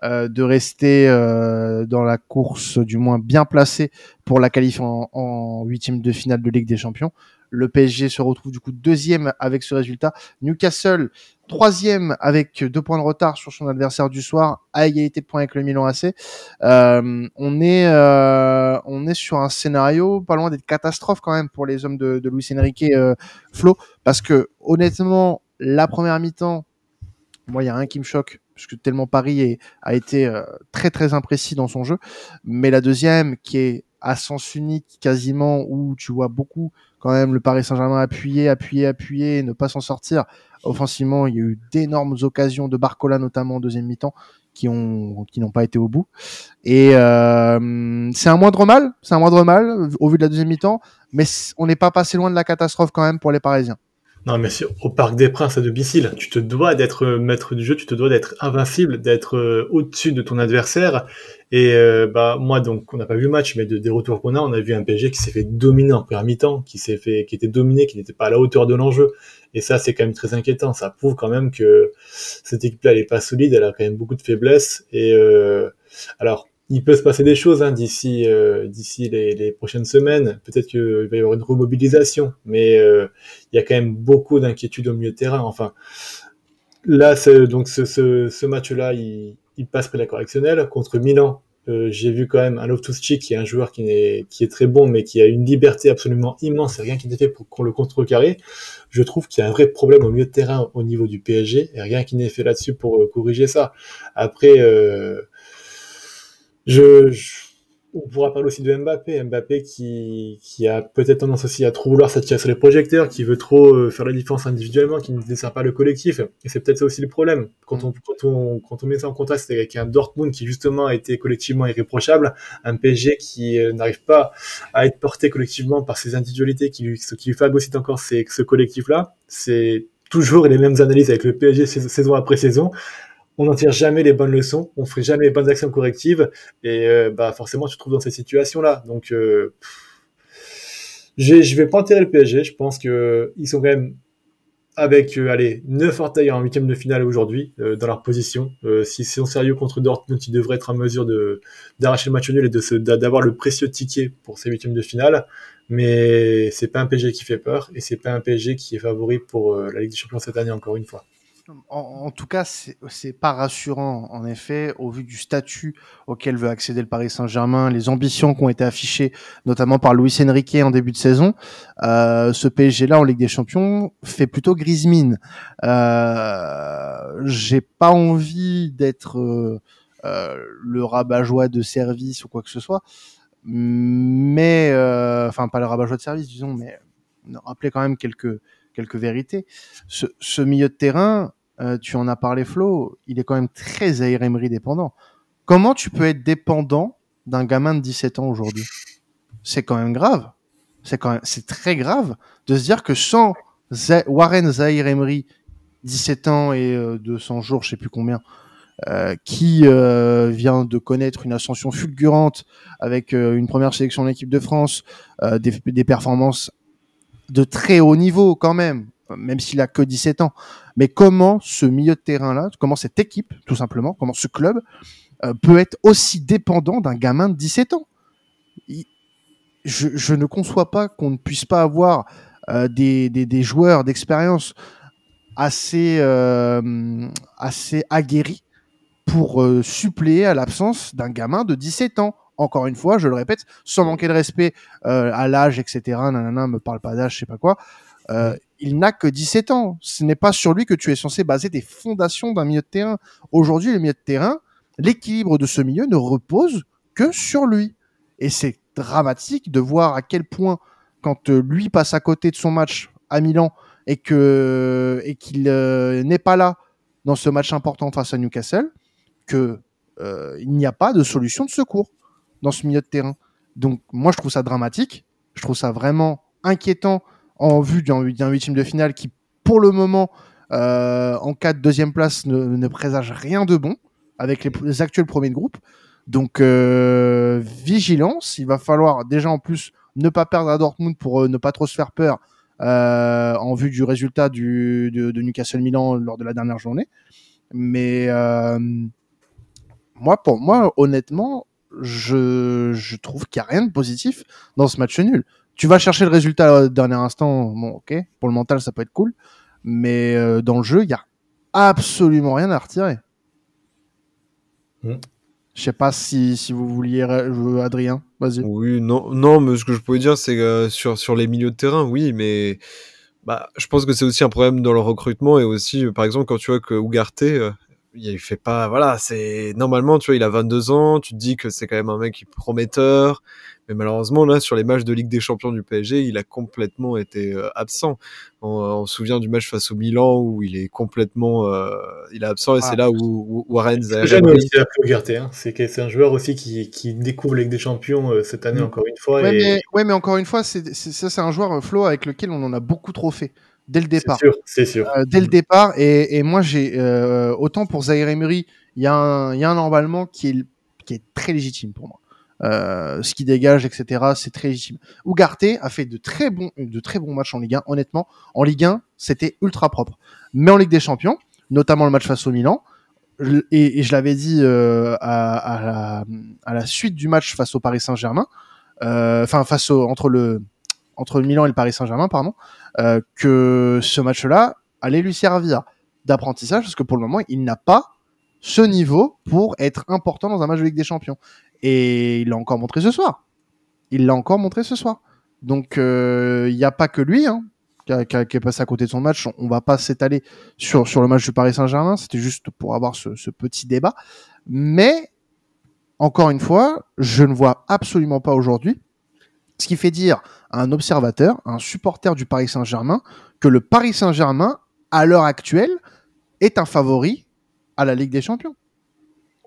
euh, de rester euh, dans la course, du moins bien placé pour la qualif en, huitième de finale de Ligue des Champions. Le PSG se retrouve du coup deuxième avec ce résultat. Newcastle troisième avec deux points de retard sur son adversaire du soir, à égalité de points avec le Milan AC. Euh, on est on est sur un scénario pas loin d'être catastrophe quand même pour les hommes de, de Luis Enrique, euh, Flo, parce que honnêtement la première mi-temps, moi il y a rien qui me choque parce que tellement Paris a été euh, très très imprécis dans son jeu, mais la deuxième qui est à sens unique quasiment où tu vois beaucoup quand même le Paris Saint-Germain appuyer, appuyer, appuyer, ne pas s'en sortir. Offensivement, il y a eu d'énormes occasions de Barcola notamment en deuxième mi-temps qui ont qui n'ont pas été au bout. Et euh, c'est un moindre mal, c'est un moindre mal au vu de la deuxième mi-temps, mais on n'est pas passé loin de la catastrophe quand même pour les Parisiens. Non, mais au Parc des Princes à domicile, tu te dois d'être euh, maître du jeu, tu te dois d'être invincible, d'être euh, au-dessus de ton adversaire. Et euh, bah moi, donc, on n'a pas vu le match, mais de, des retours qu'on a, on a vu un PSG qui s'est fait dominer en première mi-temps, qui s'est fait, qui était dominé, qui n'était pas à la hauteur de l'enjeu. Et ça, c'est quand même très inquiétant. Ça prouve quand même que cette équipe-là, elle est pas solide, elle a quand même beaucoup de faiblesses. Et alors, il peut se passer des choses hein, d'ici euh, d'ici les, prochaines semaines. Peut-être qu'il va y avoir une remobilisation, mais euh, il y a quand même beaucoup d'inquiétudes au milieu de terrain. Enfin, là, donc ce, match-là, il, passe près la correctionnelle contre Milan. Euh, J'ai vu quand même un Loftus-Cheek qui est un joueur qui est, très bon, mais qui a une liberté absolument immense. Et rien qui n'est fait pour qu'on le contrecarrer. Je trouve qu'il y a un vrai problème au milieu de terrain au niveau du PSG, et rien qui n'est fait là-dessus pour corriger ça. Après. Je, je, on pourra parler aussi de Mbappé, Mbappé qui, qui a peut-être tendance aussi à trop vouloir s'attirer sur les projecteurs, qui veut trop euh, faire la différence individuellement, qui ne dessert pas le collectif. Et c'est peut-être ça aussi le problème. Quand on, quand on, quand on met ça en contraste avec un Dortmund qui justement a été collectivement irréprochable, un PSG qui euh, n'arrive pas à être porté collectivement par ses individualités, qui ce qui lui phagocyte encore c'est ce collectif-là, c'est toujours les mêmes analyses avec le PSG saison après saison on n'en tire jamais les bonnes leçons, on ferait jamais les bonnes actions correctives, et euh, bah forcément tu te trouves dans cette situation-là. Donc euh, je vais pas enterrer le PSG, je pense que ils sont quand même avec euh, allez 9 orteils en huitième de finale aujourd'hui euh, dans leur position. S'ils sont sérieux contre Dortmund, ils devraient être en mesure d'arracher le match nul et d'avoir le précieux ticket pour ces huitièmes de finale. Mais c'est pas un PSG qui fait peur et c'est pas un PSG qui est favori pour la Ligue des Champions cette année encore une fois. En, tout cas, c'est pas rassurant, en effet, au vu du statut auquel veut accéder le Paris Saint-Germain, les ambitions qui ont été affichées, notamment par Luis Enrique en début de saison. Euh, ce PSG-là en Ligue des Champions fait plutôt grise mine. Euh, J'ai pas envie d'être euh, euh, le rabat-joie de service ou quoi que ce soit, mais euh, enfin pas le rabat-joie de service, disons, mais rappeler quand même quelques quelques vérités. Ce, ce milieu de terrain, euh, tu en as parlé Flo, il est quand même très Emery dépendant. Comment tu peux être dépendant d'un gamin de 17 ans aujourd'hui? C'est quand même grave. C'est quand même c'est très grave de se dire que sans Warren Zaire Emery 17 ans et euh, 200 jours, je sais plus combien, euh, qui euh, vient de connaître une ascension fulgurante avec une première sélection de l'équipe de France, des performances de très haut niveau quand même, même s'il a que 17 ans. Mais comment ce milieu de terrain-là, comment cette équipe, tout simplement, comment ce club euh, peut être aussi dépendant d'un gamin de 17 ans? Je, ne conçois pas qu'on ne puisse pas avoir euh, des, joueurs d'expérience assez, euh, assez aguerris pour suppléer à l'absence d'un gamin de 17 ans encore une fois, je le répète, sans manquer de respect à l'âge, etc. Nanana, me parle pas d'âge, je sais pas quoi. Euh, il n'a que 17 ans. Ce n'est pas sur lui que tu es censé baser tes fondations d'un milieu de terrain. Aujourd'hui, le milieu de terrain, l'équilibre de ce milieu ne repose que sur lui. Et c'est dramatique de voir à quel point, quand euh, lui passe à côté de son match à Milan et qu'il euh, n'est pas là dans ce match important face à Newcastle, que il n'y a pas de solution de secours dans ce milieu de terrain. Donc moi je trouve ça dramatique, je trouve ça vraiment inquiétant en vue d'un huitième de finale qui, pour le moment, euh, en cas de deuxième place, ne, présage rien de bon avec les, actuels premiers de groupe. Donc, euh, vigilance. Il va falloir déjà en plus ne pas perdre à Dortmund pour euh, ne pas trop se faire peur en vue du résultat de, Newcastle Milan lors de la dernière journée. Mais moi, pour moi, honnêtement, je, je trouve qu'il n'y a rien de positif dans ce match nul. Tu vas chercher le résultat au dernier instant, bon, ok, pour le mental, ça peut être cool, mais euh, dans le jeu, il n'y a absolument rien à retirer. Mm. Je sais pas si, si vous vouliez, euh, Adrien, vas-y. Oui, non, non, mais ce que je pouvais dire, c'est que sur, sur les milieux de terrain, oui, mais bah, je pense que c'est aussi un problème dans le recrutement et aussi, par exemple, quand tu vois que euh, il fait pas, voilà, c'est normalement, tu vois, il a 22 ans, tu te dis que c'est quand même un mec qui est prometteur, mais malheureusement là, sur les matchs de Ligue des Champions du PSG, il a complètement été euh, absent. On, on, se souvient du match face au Milan où il est complètement, euh, il est absent et Ah. c'est là où, où, Ugarte, hein. c'est que c'est un joueur aussi qui, qui découvre la Ligue des Champions euh, cette année Mm. encore une fois. Ouais, et mais, ouais, mais encore une fois, c'est c'est- ça, c'est un joueur Flo avec lequel on en a beaucoup trop fait dès le c'est départ. sûr, c'est sûr. Euh, dès le départ. Et, et moi, j'ai euh, autant pour Zaire Emery, il y, a un- il y a un emballement qui est, qui est très légitime pour moi. Euh, ce qui dégage, etc., c'est très légitime. Ugarte a fait de très bons, de très bons matchs en Ligue 1. Honnêtement, en Ligue 1, c'était ultra propre. Mais en Ligue des Champions, notamment le match face au Milan, je- et, et je l'avais dit euh, à, à la, à la suite du match face au Paris Saint-Germain, euh, enfin face au, entre le entre Milan et le Paris Saint-Germain, pardon, euh, que ce match-là allait lui servir d'apprentissage parce que pour le moment, il n'a pas ce niveau pour être important dans un match de Ligue des Champions. Et il l'a encore montré ce soir. Il l'a encore montré ce soir. Donc euh, il n'y a pas que lui hein, qui, a- est passé à côté de son match. On va pas s'étaler sur, sur le match du Paris Saint-Germain. C'était juste pour avoir ce petit débat. Mais encore une fois, je ne vois absolument pas aujourd'hui ce qui fait dire à un observateur, à un supporter du Paris Saint-Germain, que le Paris Saint-Germain, à l'heure actuelle, est un favori à la Ligue des Champions.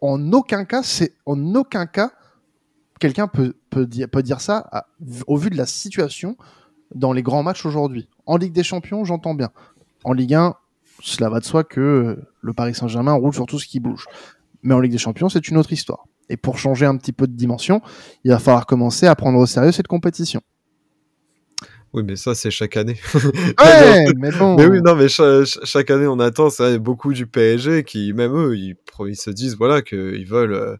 En aucun cas, c'est en aucun cas quelqu'un peut, peut, dire, ça au vu de la situation dans les grands matchs aujourd'hui. En Ligue des Champions, j'entends bien. En Ligue 1, cela va de soi que le Paris Saint-Germain roule sur tout ce qui bouge. Mais en Ligue des Champions, c'est une autre histoire. Et pour changer un petit peu de dimension, il va falloir commencer à prendre au sérieux cette compétition. Oui, mais ça, c'est chaque année. Ouais, mais bon. Mais oui, non, mais cha- cha- chaque année, on attend, c'est vrai, beaucoup du PSG qui, même eux, ils, se disent, voilà, qu'ils veulent. euh,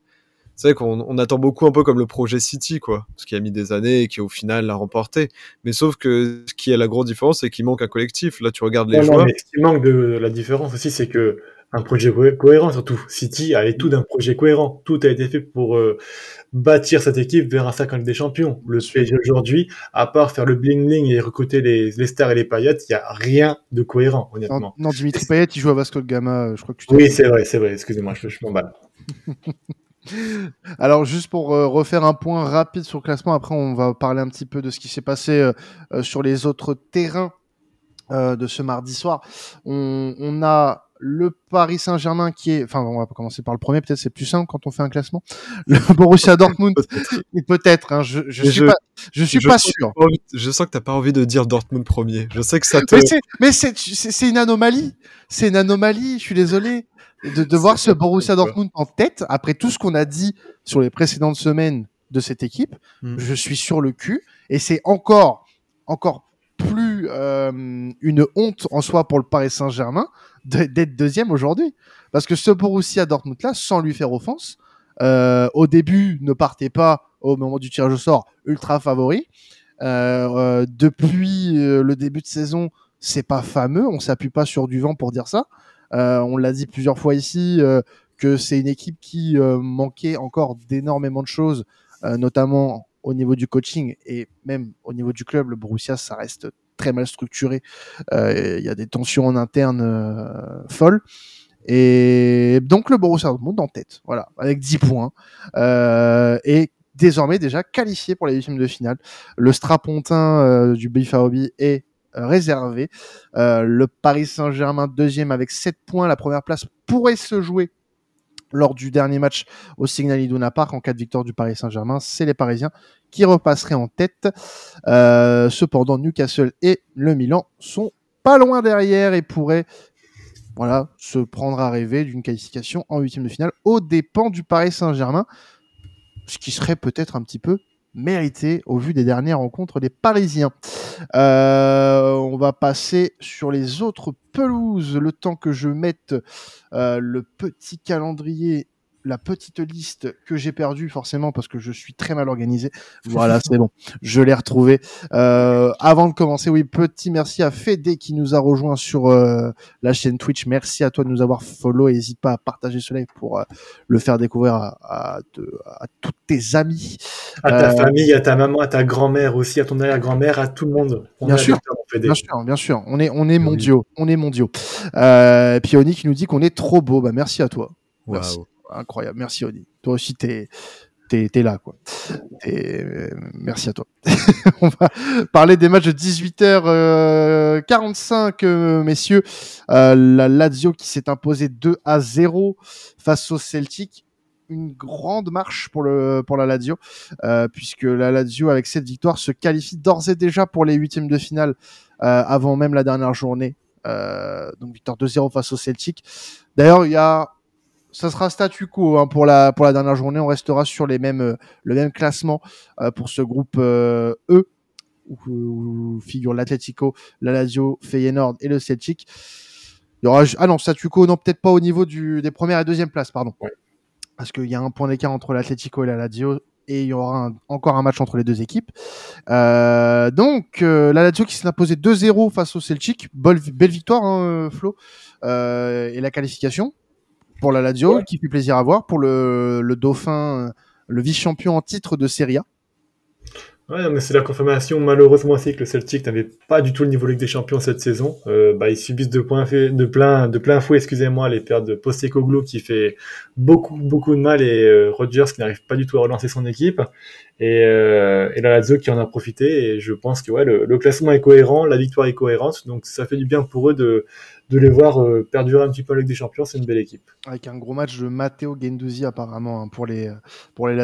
C'est vrai qu'on on attend beaucoup un peu comme le projet City, quoi, ce qui a mis des années et qui au final l'a remporté. Mais sauf que ce qui est la grosse différence, c'est qu'il manque un collectif. Là, tu regardes les Non, non, joueurs. mais ce qui manque de la différence aussi, c'est que un projet co- cohérent surtout. City avait tout d'un projet cohérent. Tout a été fait pour euh, bâtir cette équipe vers un Ligue des Champions. Le PSG aujourd'hui, à part faire le bling bling et recruter les, les stars et les paillettes, il y a rien de cohérent, honnêtement. non, Dimitri Payet, il joue à Vasco de Gama. euh, Je crois que tu Oui, c'est vrai, c'est vrai. Excusez-moi, je, je m'emballe. Alors, juste pour euh, refaire un point rapide sur le classement, après, on va parler un petit peu de ce qui s'est passé euh, sur les autres terrains de ce mardi soir. On, on a le Paris Saint-Germain qui est, enfin, on va commencer par le premier, peut-être c'est plus simple quand on fait un classement. Le Borussia Dortmund, peut-être, hein, je, je suis je- pas, je suis je pas sens que sûr. t'as pas envie- Je sens que t'as pas envie de dire Dortmund premier. Je sais que ça te. Mais c'est, une anomalie. C'est une anomalie. Je suis désolé de, de voir ce Borussia Dortmund en tête après tout ce qu'on a dit sur les précédentes semaines de cette équipe. Mm. Je suis sur le cul et c'est encore, encore plus euh, une honte en soi pour le Paris Saint-Germain d'être deuxième aujourd'hui. Parce que ce Borussia Dortmund là, sans lui faire offense, euh, au début ne partait pas au moment du tirage au sort ultra favori. Euh, depuis le début de saison, c'est pas fameux. On s'appuie pas sur du vent pour dire ça. On l'a dit plusieurs fois ici que c'est une équipe qui manquait encore d'énormément de choses, notamment au niveau du coaching et même au niveau du club. Le Borussia, ça reste très mal structuré. Euh, Il y a des tensions en interne euh, folles. Et donc le Borussia Dortmund en tête, voilà, avec 10 points. Euh, et désormais déjà qualifié pour les huitièmes de finale. Le strapontin euh, du BFAOB est euh, réservé. Euh, le Paris Saint-Germain deuxième avec 7 points. La première place pourrait se jouer lors du dernier match au Signal Iduna Park en cas de victoire du Paris Saint-Germain. C'est les Parisiens qui repasseraient en tête. Euh, cependant, Newcastle et le Milan sont pas loin derrière et pourraient voilà, se prendre à rêver d'une qualification en huitième de finale aux dépens du Paris Saint-Germain, ce qui serait peut-être un petit peu mérité au vu des dernières rencontres des Parisiens. Euh, on va passer sur les autres pelouses, le temps que je mette euh, le petit calendrier la petite liste que j'ai perdue forcément parce que je suis très mal organisé. Voilà, c'est bon, je l'ai retrouvé. Euh, avant de commencer, oui, petit merci à Fede qui nous a rejoint sur euh, la chaîne Twitch. Merci à toi de nous avoir follow. N'hésite pas à partager ce live pour euh, le faire découvrir à, à, te- à tous tes amis. À ta Euh, famille, à ta maman, à ta grand-mère aussi, à ton arrière-grand-mère, à tout le monde. On Bien sûr. Bien sûr, bien sûr. On est, on est Oui. mondiaux. On est mondiaux. Euh, puis Oni qui nous dit qu'on est trop beau. Bah, merci à toi. Merci. Incroyable. Merci Oni. Toi aussi, t'es, t'es, t'es là, quoi. T'es- euh, merci à toi. on va parler des matchs de 18h45, euh, messieurs. Euh, la Lazio qui s'est imposée 2 à 0 face au Celtic. Une grande marche pour le pour la Lazio, euh, puisque la Lazio avec cette victoire se qualifie d'ores et déjà pour les huitièmes de finale euh, avant même la dernière journée. Euh, donc victoire 2-0 face au Celtic. D'ailleurs, il y a ça sera statu quo hein, pour la pour la dernière journée. On restera sur les mêmes euh, le même classement euh, pour ce groupe euh, E où, où figurent l'Atlético, la Lazio, Feyenoord et le Celtic. Il y aura ah non statu quo non peut-être pas au niveau du des premières et deuxième places pardon Ouais. parce qu'il y a un point d'écart entre l'Atlético et la Lazio et il y aura un- encore un match entre les deux équipes. Euh, donc euh, la Lazio qui s'est imposée 2-0 face au Celtic, belle, belle victoire hein, Flo Euh, et la qualification pour la Lazio Ouais. qui fait plaisir à voir pour le, le Dauphin, euh, le vice-champion en titre de Serie A. Ouais, mais c'est la confirmation malheureusement aussi que le Celtic n'avait pas du tout le niveau Ligue des Champions cette saison. Euh, bah, ils subissent de, point fait, de, plein, de plein fouet, excusez-moi, les pertes de Postecoglou qui fait beaucoup, beaucoup de mal et euh, Rodgers qui n'arrive pas du tout à relancer son équipe. Et, euh, et la Lazio qui en a profité. Et je pense que ouais, le, le classement est cohérent, la victoire est cohérente. Donc ça fait du bien pour eux de, de les voir euh, perdurer un petit peu Ligue des Champions. C'est une belle équipe. avec un gros match de Matteo Gendouzi apparemment hein, pour les pour les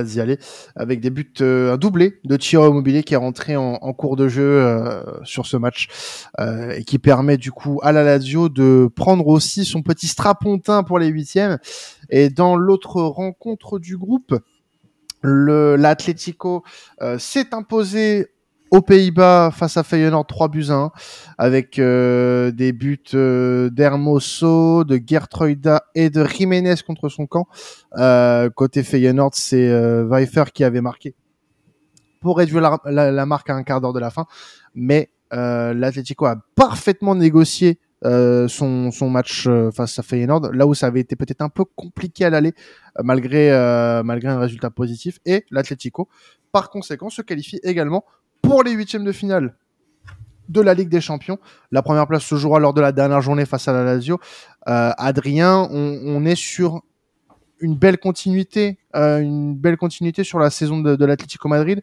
avec des buts euh, un doublé de Thierry Immobilier qui est rentré en, cours de jeu euh, sur ce match euh, et qui permet du coup à la Lazio de prendre aussi son petit strapontin pour les huitièmes et dans l'autre rencontre du groupe l'Atlético euh, s'est imposé aux Pays-Bas face à Feyenoord 3 buts à 1 avec euh, des buts euh, d'Hermoso, de Gertruida et de Jiménez contre son camp. Euh, côté Feyenoord, c'est euh, Weifer qui avait marqué pour réduire la, marque à un quart d'heure de la fin. Mais l'Atlético a parfaitement négocié son, match face à Feyenoord, là où ça avait été peut-être un peu compliqué à l'aller, malgré, malgré un résultat positif. Et l'Atlético, par conséquent, se qualifie également pour les huitièmes de finale de la Ligue des Champions. La première place se jouera lors de la dernière journée face à la Lazio. Euh, Adrien, on, est sur une belle continuité, euh, une belle continuité sur la saison de, l'Atlético Madrid,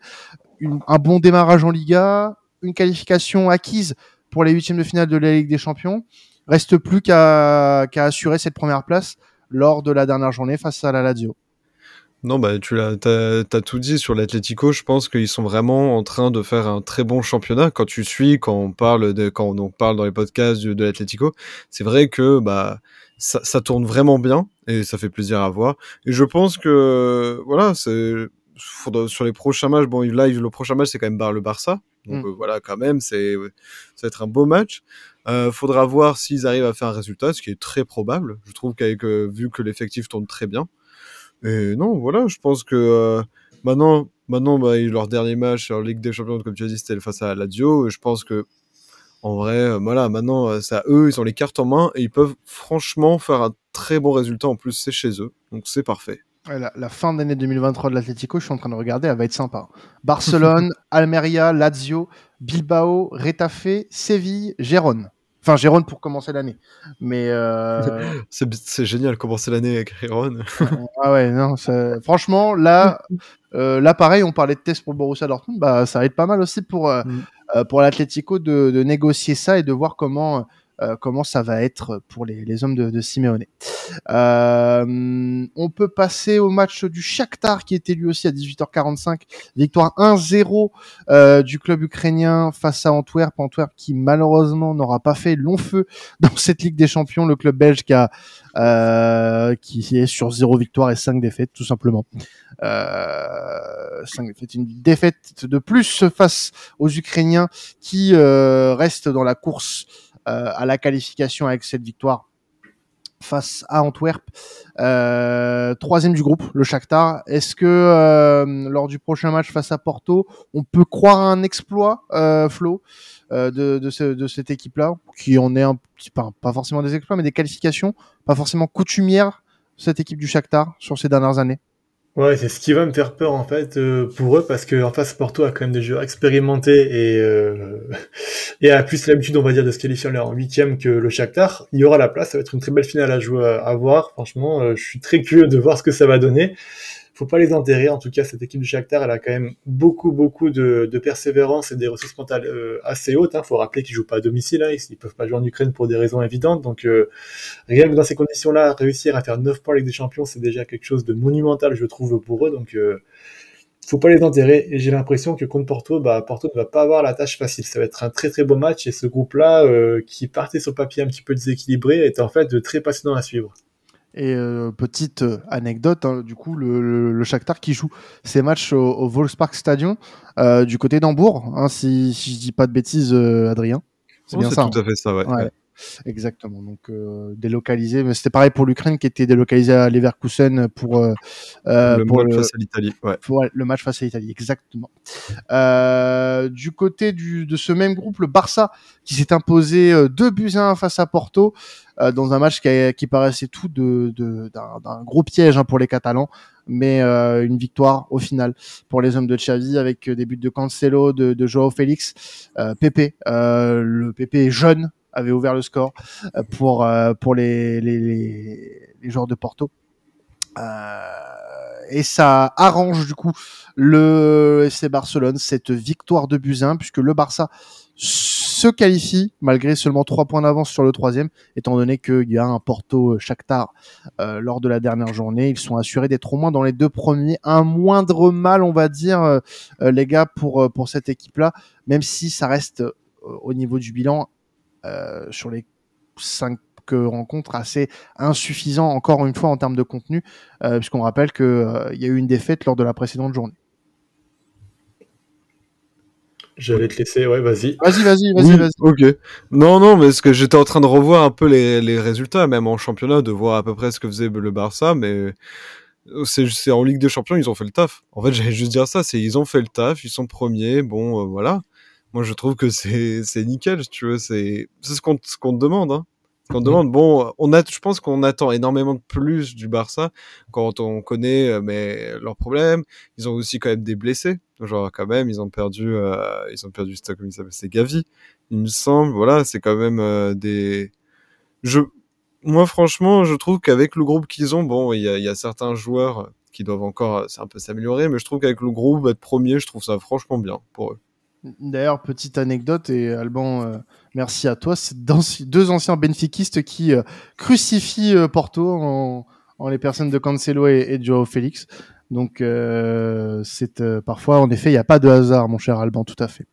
un bon démarrage en Liga, une qualification acquise pour les huitièmes de finale de la Ligue des Champions. Reste plus qu'à assurer cette première place lors de la dernière journée face à la Lazio. Non, bah, tu l'as, t'as, t'as tout dit sur l'Atlético. Je pense qu'ils sont vraiment en train de faire un très bon championnat. Quand tu suis, quand on parle de, quand on parle dans les podcasts de, de l'Atlético, c'est vrai que, bah, ça, ça tourne vraiment bien et ça fait plaisir à voir. Et je pense que, voilà, c'est, faudra- sur les prochains matchs, bon, là, le prochain match, c'est quand même Bar le Barça. Donc, Mm. euh, voilà, quand même, c'est, ça va être un beau match. Euh, faudra voir s'ils arrivent à faire un résultat, ce qui est très probable. Je trouve qu'avec, euh, vu que l'effectif tourne très bien. Et non, voilà, je pense que euh, maintenant, maintenant bah, leur dernier match en Ligue des Champions, comme tu as dit, c'était face à Lazio. Je pense que, en vrai, euh, voilà, maintenant, euh, c'est à eux, ils ont les cartes en main et ils peuvent franchement faire un très bon résultat. En plus, c'est chez eux, donc c'est parfait. La, la fin d'année 2023 de l'Atlético, je suis en train de regarder, elle va être sympa. Barcelone, Almeria, Lazio, Bilbao, Retafe, Séville, Gérone. Enfin, Gérone pour commencer l'année. Mais euh, C'est génial commencer l'année avec Riron. ah ouais, non, franchement, là, euh, là pareil, on parlait de test pour Borussia Dortmund, bah ça va être pas mal aussi pour euh, Mm. euh, pour l'Atlético de, de négocier ça et de voir comment euh, comment ça va être pour les, hommes de, de Simeone. Euh, on peut passer au match du Shakhtar qui était lui aussi à 18h45, victoire 1-0 euh, du club ukrainien face à Antwerp, Antwerp qui malheureusement n'aura pas fait long feu dans cette Ligue des Champions, le club belge qui est sur 0 victoire et 5 défaites tout simplement. Euh, 5 défaites, une défaite de plus face aux Ukrainiens qui restent dans la course à la qualification avec cette victoire face à Antwerp. Euh, troisième du groupe, le Shakhtar. Est-ce que euh, lors du prochain match face à Porto, on peut croire à un exploit, euh, Flo, euh, de, de cette équipe-là, qui en est un petit pas, pas forcément des exploits, mais des qualifications, pas forcément coutumières, cette équipe du Shakhtar sur ces dernières années? Ouais, c'est ce qui va me faire peur en fait euh, pour eux parce que en face Porto a quand même des joueurs expérimentés et euh, et a plus l'habitude on va dire de se qualifier en huitième que le Shakhtar. Il y aura la place, ça va être une très belle finale à jouer à voir. Franchement, euh, je suis très curieux de voir ce que ça va donner. Faut pas les enterrer. En tout cas, cette équipe du Shakhtar, elle a quand même beaucoup beaucoup de, persévérance et des ressources mentales euh, assez hautes. Hein. Faut rappeler qu'ils jouent pas à domicile, hein. ils, ils peuvent pas jouer en Ukraine pour des raisons évidentes. Donc euh, rien que dans ces conditions-là, réussir à faire 9 points avec des champions, c'est déjà quelque chose de monumental, je trouve, pour eux. Donc, euh, faut pas les enterrer. Et j'ai l'impression que contre Porto, bah, Porto ne va pas avoir la tâche facile. Ça va être un très très beau match. Et ce groupe-là, euh, qui partait sur papier un petit peu déséquilibré, est en fait très passionnant à suivre. Et euh, petite euh, anecdote, hein, du coup, le, le, le, Shakhtar qui joue ses matchs au, au Volkspark Stadion euh, du côté d'Hambourg, hein, si, si je dis pas de bêtises, Adrien. C'est oh, bien ça. tout hein. à fait ça, ouais. ouais. Exactement. Donc euh, délocalisé, mais c'était pareil pour l'Ukraine qui était délocalisé à Leverkusen pour euh, le pour match le, face à l'Italie. Ouais. Pour, le match face à l'Italie, exactement. Euh, du côté du, de ce même groupe, le Barça qui s'est imposé 2 buts à 1 face à Porto euh, dans un match qui, a, qui paraissait tout de, de d'un gros piège hein, pour les Catalans, mais euh, une victoire au final pour les hommes de Xavi avec des buts de Cancelo, de, de Joao Félix, euh, Pepe, le Pepe jeune avait ouvert le score euh, pour euh, pour les les, joueurs de Porto. Euh, et ça arrange du coup le FC Barcelone cette victoire de Buzyn puisque le Barça se qualifie malgré seulement trois points d'avance sur le troisième, étant donné qu'il y a un Porto Shakhtar euh, lors de la dernière journée. Ils sont assurés d'être au moins dans les deux premiers. Un moindre mal, on va dire, les gars, pour pour cette équipe-là, même si ça reste au niveau du bilan euh, sur les cinq rencontres assez insuffisant encore une fois en termes de contenu, euh, puisqu'on rappelle qu'il euh, y a eu une défaite lors de la précédente journée. J'allais te laisser, ouais, vas-y. Vas-y, vas-y, vas-y, oui, vas-y. Ok. Non, non, mais ce que j'étais en train de revoir un peu les, les, résultats, même en championnat, de voir à peu près ce que faisait le Barça, mais c'est en Ligue des Champions, ils ont fait le taf. En fait, j'allais juste dire ça, c'est ils ont fait le taf, ils sont premiers, bon, euh, voilà moi je trouve que c'est nickel tu veux c'est ce qu'on ce qu'on te demande hein. Qu'on te demande. Bon on a je pense qu'on attend énormément de plus du Barça quand on connaît euh, mais leurs problèmes. Ils ont aussi quand même des blessés. Genre quand même ils ont perdu euh, ils ont perdu comme il s'appelle c'est Gavi il me semble. Voilà c'est quand même euh, des je moi franchement je trouve qu'avec le groupe qu'ils ont bon il y a, y a certains joueurs qui doivent encore c'est un peu s'améliorer mais je trouve qu'avec le groupe être premier je trouve ça franchement bien pour eux D'ailleurs, petite anecdote, et Alban, euh, merci à toi, c'est deux anciens benfiquistes qui euh, crucifient euh, Porto en, en, les personnes de Cancelo et, et Joao Félix. Donc, euh, c'est parfois, en effet, il n'y a pas de hasard, mon cher Alban, tout à fait.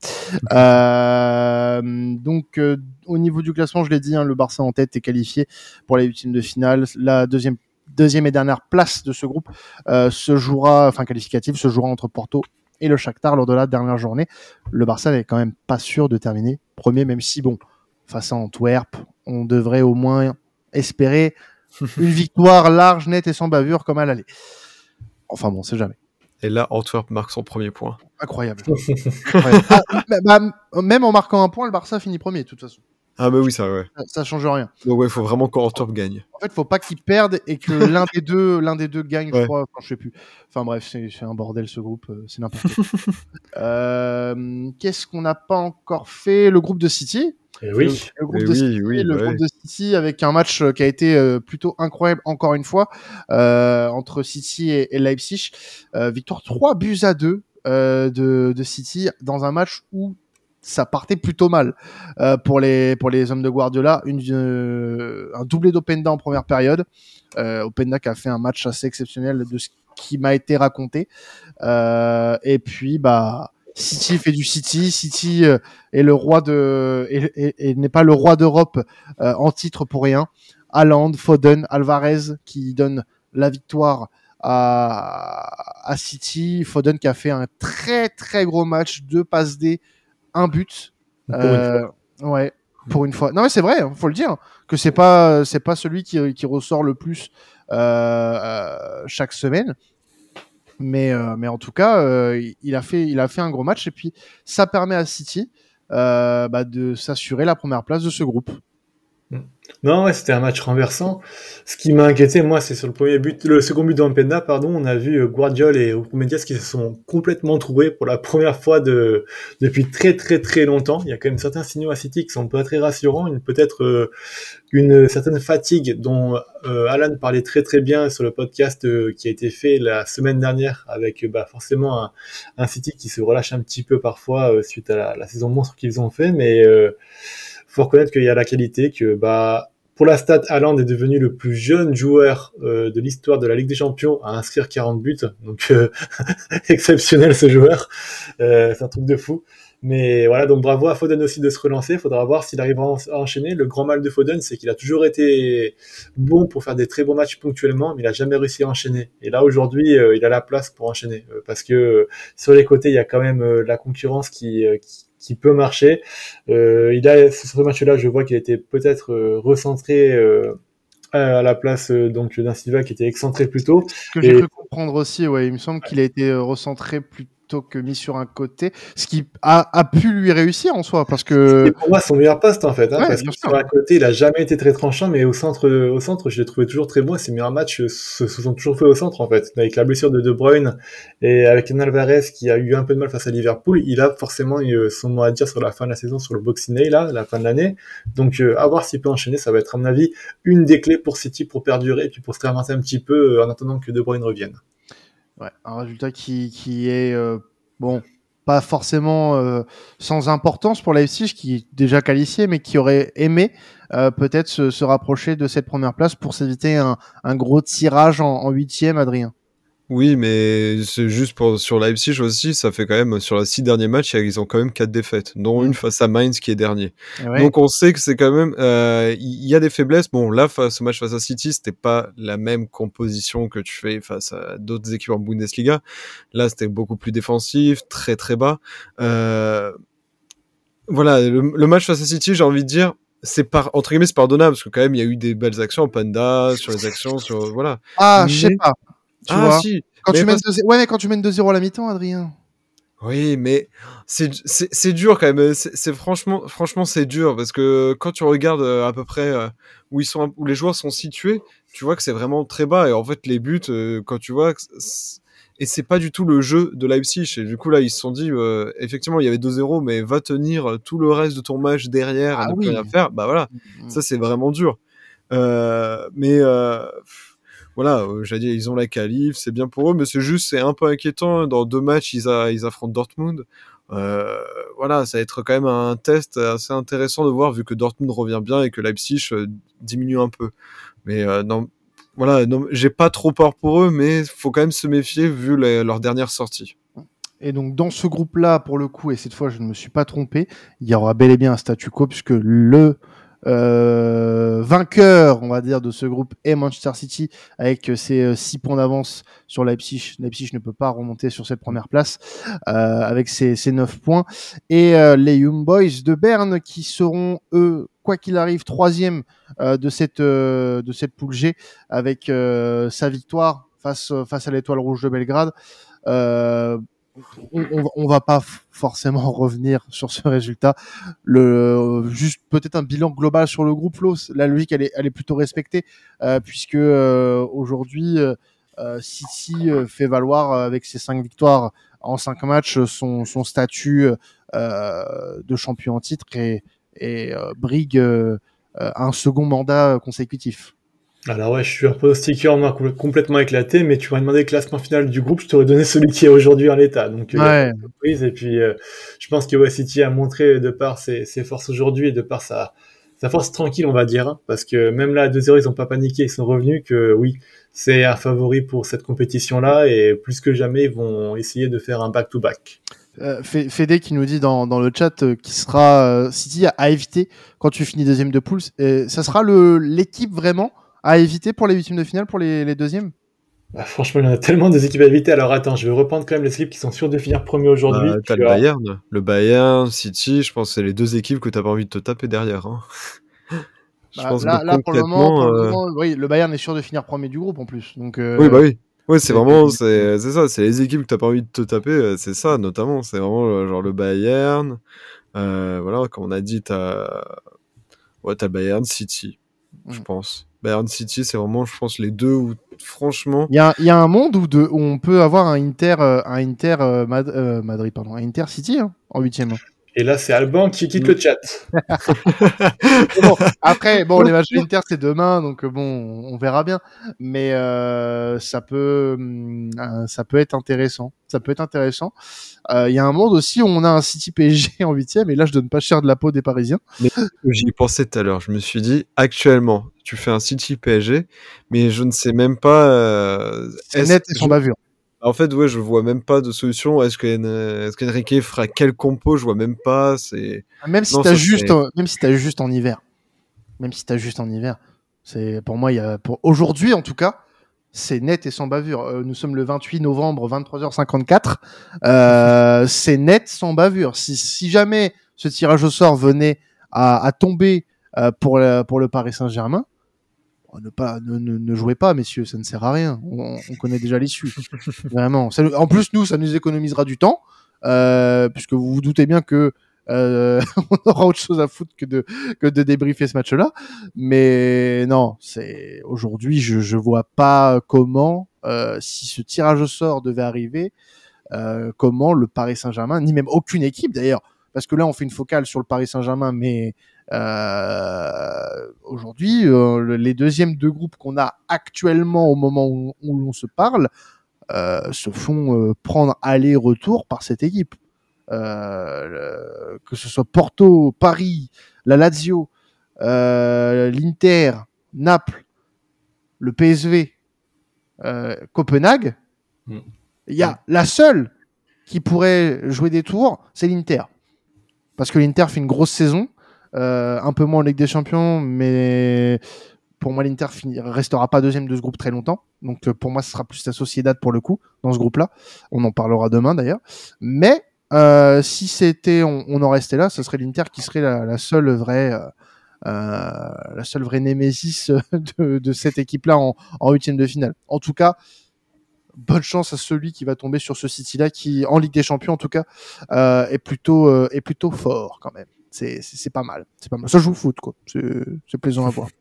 donc, au niveau du classement, je l'ai dit, hein, le Barça en tête est qualifié pour les huitièmes de finale. La deuxième deuxième et dernière place de ce groupe euh, se jouera, enfin qualificative, se jouera entre Porto et le Shakhtar lors de la dernière journée. Le Barça n'est quand même pas sûr de terminer premier, même si, bon, face à Antwerp, on devrait au moins espérer une victoire large, nette et sans bavure comme à l'aller. Enfin bon, c'est jamais. Et là, Antwerp marque son premier point. Incroyable. Incroyable. Ah, bah, même en marquant un point, le Barça finit premier, de toute façon. Ah bah oui, ça ouais. Ça, ça change rien. Donc ouais, il faut vraiment qu'Antwerp gagne. En fait, faut pas qu'ils perdent et que l'un des deux, l'un des deux gagne, ouais. je crois. Enfin, je sais plus. Enfin bref, c'est un bordel ce groupe, euh, c'est n'importe quoi. euh, Qu'est-ce qu'on n'a pas encore fait? Le groupe de City. Et oui. Le, groupe Et de oui, City, oui, le ouais. groupe de City avec un match qui a été euh, plutôt incroyable encore une fois euh, entre City et, et Leipzig. Euh, victoire 3 buts à 2 euh, de, de City dans un match où ça partait plutôt mal euh, pour les pour les hommes de Guardiola. Une, euh, un doublé d'Openda en première période. Euh, Openda qui a fait un match assez exceptionnel de ce qui m'a été raconté. Euh, et puis bah City fait du City. City euh, est le roi de et, n'est pas le roi d'Europe en titre pour rien. Haaland, Foden, Alvarez qui donne la victoire à, à City. Foden qui a fait un très très gros match, deux passes D, un but. Pour une Euh, ouais, pour une fois. Non mais c'est vrai, hein, faut le dire que c'est pas c'est pas celui qui, qui ressort le plus euh, euh, chaque semaine. Mais mais en tout cas, il a fait il a fait un gros match et puis ça permet à City bah, de s'assurer la première place de ce groupe. Non, ouais, c'était un match renversant. Ce qui m'a inquiété, moi, c'est sur le premier but, le second but d'Ampenda, pardon, on a vu euh, Guardiola et Medias qui se sont complètement trouvés pour la première fois de, depuis très très très longtemps. Il y a quand même certains signaux à City qui sont pas très rassurants, une, peut-être euh, une certaine fatigue dont euh, Alan parlait très très bien sur le podcast euh, qui a été fait la semaine dernière avec bah, forcément un, un, City qui se relâche un petit peu parfois suite à la, saison monstre qu'ils ont fait, mais faut reconnaître qu'il y a la qualité que bah pour la stat, Haaland est devenu le plus jeune joueur euh, de l'histoire de la Ligue des Champions à inscrire 40 buts. Donc euh, exceptionnel ce joueur, euh, c'est un truc de fou. Mais voilà, donc bravo à Foden aussi de se relancer. Il faudra voir s'il arrive à enchaîner. Le grand mal de Foden, c'est qu'il a toujours été bon pour faire des très bons matchs ponctuellement, mais il a jamais réussi à enchaîner. Et là aujourd'hui, euh, il a la place pour enchaîner euh, parce que euh, sur les côtés, il y a quand même la concurrence qui, qui qui peut marcher. Euh, il a ce match-là, je vois qu'il a été peut-être euh, recentré euh, à la place euh, donc d'un Silva qui était excentré plus tôt. Ce que j'ai cru comprendre aussi, ouais, il me semble qu'il a été recentré plutôt que mis sur un côté, ce qui a, a pu lui réussir en soi, parce que c'est pour moi son meilleur poste en fait, hein, ouais, parce que sur un côté il a jamais été très tranchant, mais au centre, au centre, je l'ai trouvé toujours très bon. Ses meilleurs matchs se, se, sont toujours faits au centre en fait, avec la blessure de De Bruyne et avec un Alvarez qui a eu un peu de mal face à Liverpool, il a forcément eu son mot à dire sur la fin de la saison, sur le Boxing Day là, la fin de l'année. Donc euh, à voir s'il peut enchaîner, ça va être à mon avis une des clés pour City pour perdurer et puis pour se réinventer un petit peu euh, en attendant que De Bruyne revienne. Ouais, un résultat qui, qui est euh, bon pas forcément euh, sans importance pour Leipzig qui est déjà qualifié mais qui aurait aimé euh, peut-être se, se, rapprocher de cette première place pour s'éviter un, un, gros tirage en huitième Adrien. Oui, mais c'est juste pour sur Leipzig aussi, ça fait quand même sur les six derniers matchs, ils ont quand même quatre défaites, dont une face à Mainz qui est dernier. Ouais. Donc on sait que c'est quand même, il euh, y a des faiblesses. Bon, là, face, ce match face à City, c'était pas la même composition que tu fais face à d'autres équipes en Bundesliga. Là, c'était beaucoup plus défensif, très très bas. Euh, voilà, le, le match face à City, j'ai envie de dire, c'est par entre guillemets c'est pardonnable parce que quand même il y a eu des belles actions en panda sur les actions sur voilà. Ah, mais... je sais pas. Tu ah, vois si. Quand tu, mènes parce... ouais, mais quand tu mènes 2-0 à la mi-temps, Adrien. Oui, mais c'est dur quand même. C'est franchement, franchement, c'est dur parce que quand tu regardes euh, à peu près euh, où ils sont, où les joueurs sont situés, tu vois que c'est vraiment très bas. Et en fait, les buts, euh, quand tu vois, et c'est pas du tout le jeu de Leipzig. Et du coup, là, ils se sont dit, euh, effectivement, il y avait 2-0, mais va tenir tout le reste de ton match derrière ah, ne oui. rien faire. Bah voilà, mmh. ça c'est vraiment dur. Euh, mais voilà, euh, j'allais dire, ils ont la qualif, c'est bien pour eux, mais c'est juste, c'est un peu inquiétant. Dans deux matchs, ils, affrontent Dortmund. Euh, voilà, ça va être quand même un test assez intéressant de voir, vu que Dortmund revient bien et que Leipzig euh, diminue un peu. Mais non, voilà, j'ai pas trop peur pour eux, mais faut quand même se méfier vu leur dernière sortie. Et donc dans ce groupe-là, pour le coup, et cette fois je ne me suis pas trompé, il y aura bel et bien un statu quo puisque le euh, vainqueur, on va dire, de ce groupe est Manchester City avec ses 6 points d'avance sur Leipzig. Leipzig ne peut pas remonter sur cette première place euh, avec ses, ses 9 points. Et euh, les Young Boys de Berne qui seront, eux, quoi qu'il arrive, troisième euh, de cette euh, de cette poule G avec euh, sa victoire face face à l'Étoile Rouge de Belgrade. Euh, on, va pas forcément revenir sur ce résultat. Le juste peut-être un bilan global sur le groupe. La logique elle est, plutôt respectée euh, puisque euh, aujourd'hui euh, City fait valoir avec ses cinq victoires en cinq matchs son, statut de champion en titre et brigue un second mandat consécutif. Alors ouais, je suis un pronostiqueur complètement éclaté, mais tu m'as demandé le classement final du groupe, je t'aurais donné celui qui est aujourd'hui en l'état. Donc ouais. et puis euh, je pense que West City a montré de par ses, ses forces aujourd'hui et de par sa, sa force tranquille, on va dire, hein, parce que même là à 2-0 ils n'ont pas paniqué, ils sont revenus que oui, c'est un favori pour cette compétition-là et plus que jamais ils vont essayer de faire un back-to-back. Euh, Fédé qui nous dit dans, dans le chat euh, qui sera euh, City à, éviter quand tu finis deuxième de poule. ça sera l'équipe vraiment à éviter pour les huitièmes de finale, pour les, les deuxièmes? Bah, franchement, il y en a tellement des équipes à éviter. Alors attends, je vais reprendre quand même les équipes qui sont sûres de finir premier aujourd'hui. Bah, t'as le Bayern, le Bayern, City, je pense que c'est les deux équipes que t'as pas envie de te taper derrière. Hein. je bah, pense là, là pour, le moment, pour le moment, oui, le Bayern est sûr de finir premier du groupe en plus. Donc, euh... Oui, bah oui. Ouais, c'est vraiment, c'est ça, c'est les équipes que t'as pas envie de te taper, euh, c'est ça notamment. C'est vraiment euh, genre le Bayern. Euh, voilà, comme on a dit, t'as ouais, t'as Bayern, City, je mm. pense. Bayern City, c'est vraiment, je pense, les deux où, franchement. Il y a, un monde où, où, on peut avoir un Inter, euh, un Inter euh, euh, Madrid, pardon, un Inter City hein, en huitième. Et là, c'est Alban qui quitte le chat. bon, après, bon, les matchs de l'Inter, c'est demain, donc bon, on verra bien. Mais euh, ça peut, euh, ça peut être intéressant. Ça peut être intéressant. Il y a un monde aussi où on a un City PSG en huitième, et là, je donne pas cher de la peau des Parisiens. Mais j'y pensais tout à l'heure. Je me suis dit, actuellement, tu fais un City PSG, mais je ne sais même pas. Euh, c'est net et sans bavure. En fait, ouais, je vois même pas de solution. Est-ce qu'Enrique fera quel compo? Je vois même pas. C'est même si t'as juste, même si t'as juste en hiver, même si t'as juste en hiver, c'est pour moi, il y a pour aujourd'hui en tout cas, c'est net et sans bavure. Euh, nous sommes le 28 novembre, 23h54. Euh, c'est net sans bavure. Si, si jamais ce tirage au sort venait à, à tomber euh, pour, le, pour le Paris Saint-Germain, ne pas ne, ne, jouez pas messieurs ça ne sert à rien. On, on connaît déjà l'issue. Vraiment. Ça, en plus nous ça nous économisera du temps euh, puisque vous vous doutez bien que euh, on aura autre chose à foutre que de que de débriefer ce match là mais non c'est aujourd'hui je je vois pas comment euh, si ce tirage au sort devait arriver euh, comment le Paris Saint-Germain ni même aucune équipe d'ailleurs parce que là on fait une focale sur le Paris Saint-Germain mais Aujourd'hui, euh, les deuxièmes deux groupes qu'on a actuellement au moment où, où l'on se parle euh, se font euh, prendre aller-retour par cette équipe. Euh, que ce soit Porto, Paris, la Lazio, l'Inter, Naples, le PSV, Copenhague, mm. il y a la seule qui pourrait jouer des tours, c'est l'Inter. Parce que l'Inter fait une grosse saison euh, un peu moins en Ligue des Champions, mais pour moi, l'Inter restera pas deuxième de ce groupe très longtemps. Donc, euh, pour moi, ce sera plus la Sociedad pour le coup, dans ce groupe-là. On en parlera demain d'ailleurs. Mais euh, si c'était, on, en restait là, ce serait l'Inter qui serait la, seule vraie, euh, la seule vraie némésis de, de cette équipe-là en, en huitième de finale. En tout cas, bonne chance à celui qui va tomber sur ce City-là, qui en Ligue des Champions en tout cas euh, est plutôt euh, est plutôt fort quand même c'est pas mal. C'est pas mal. Ça joue au foot, quoi. C'est plaisant à voir.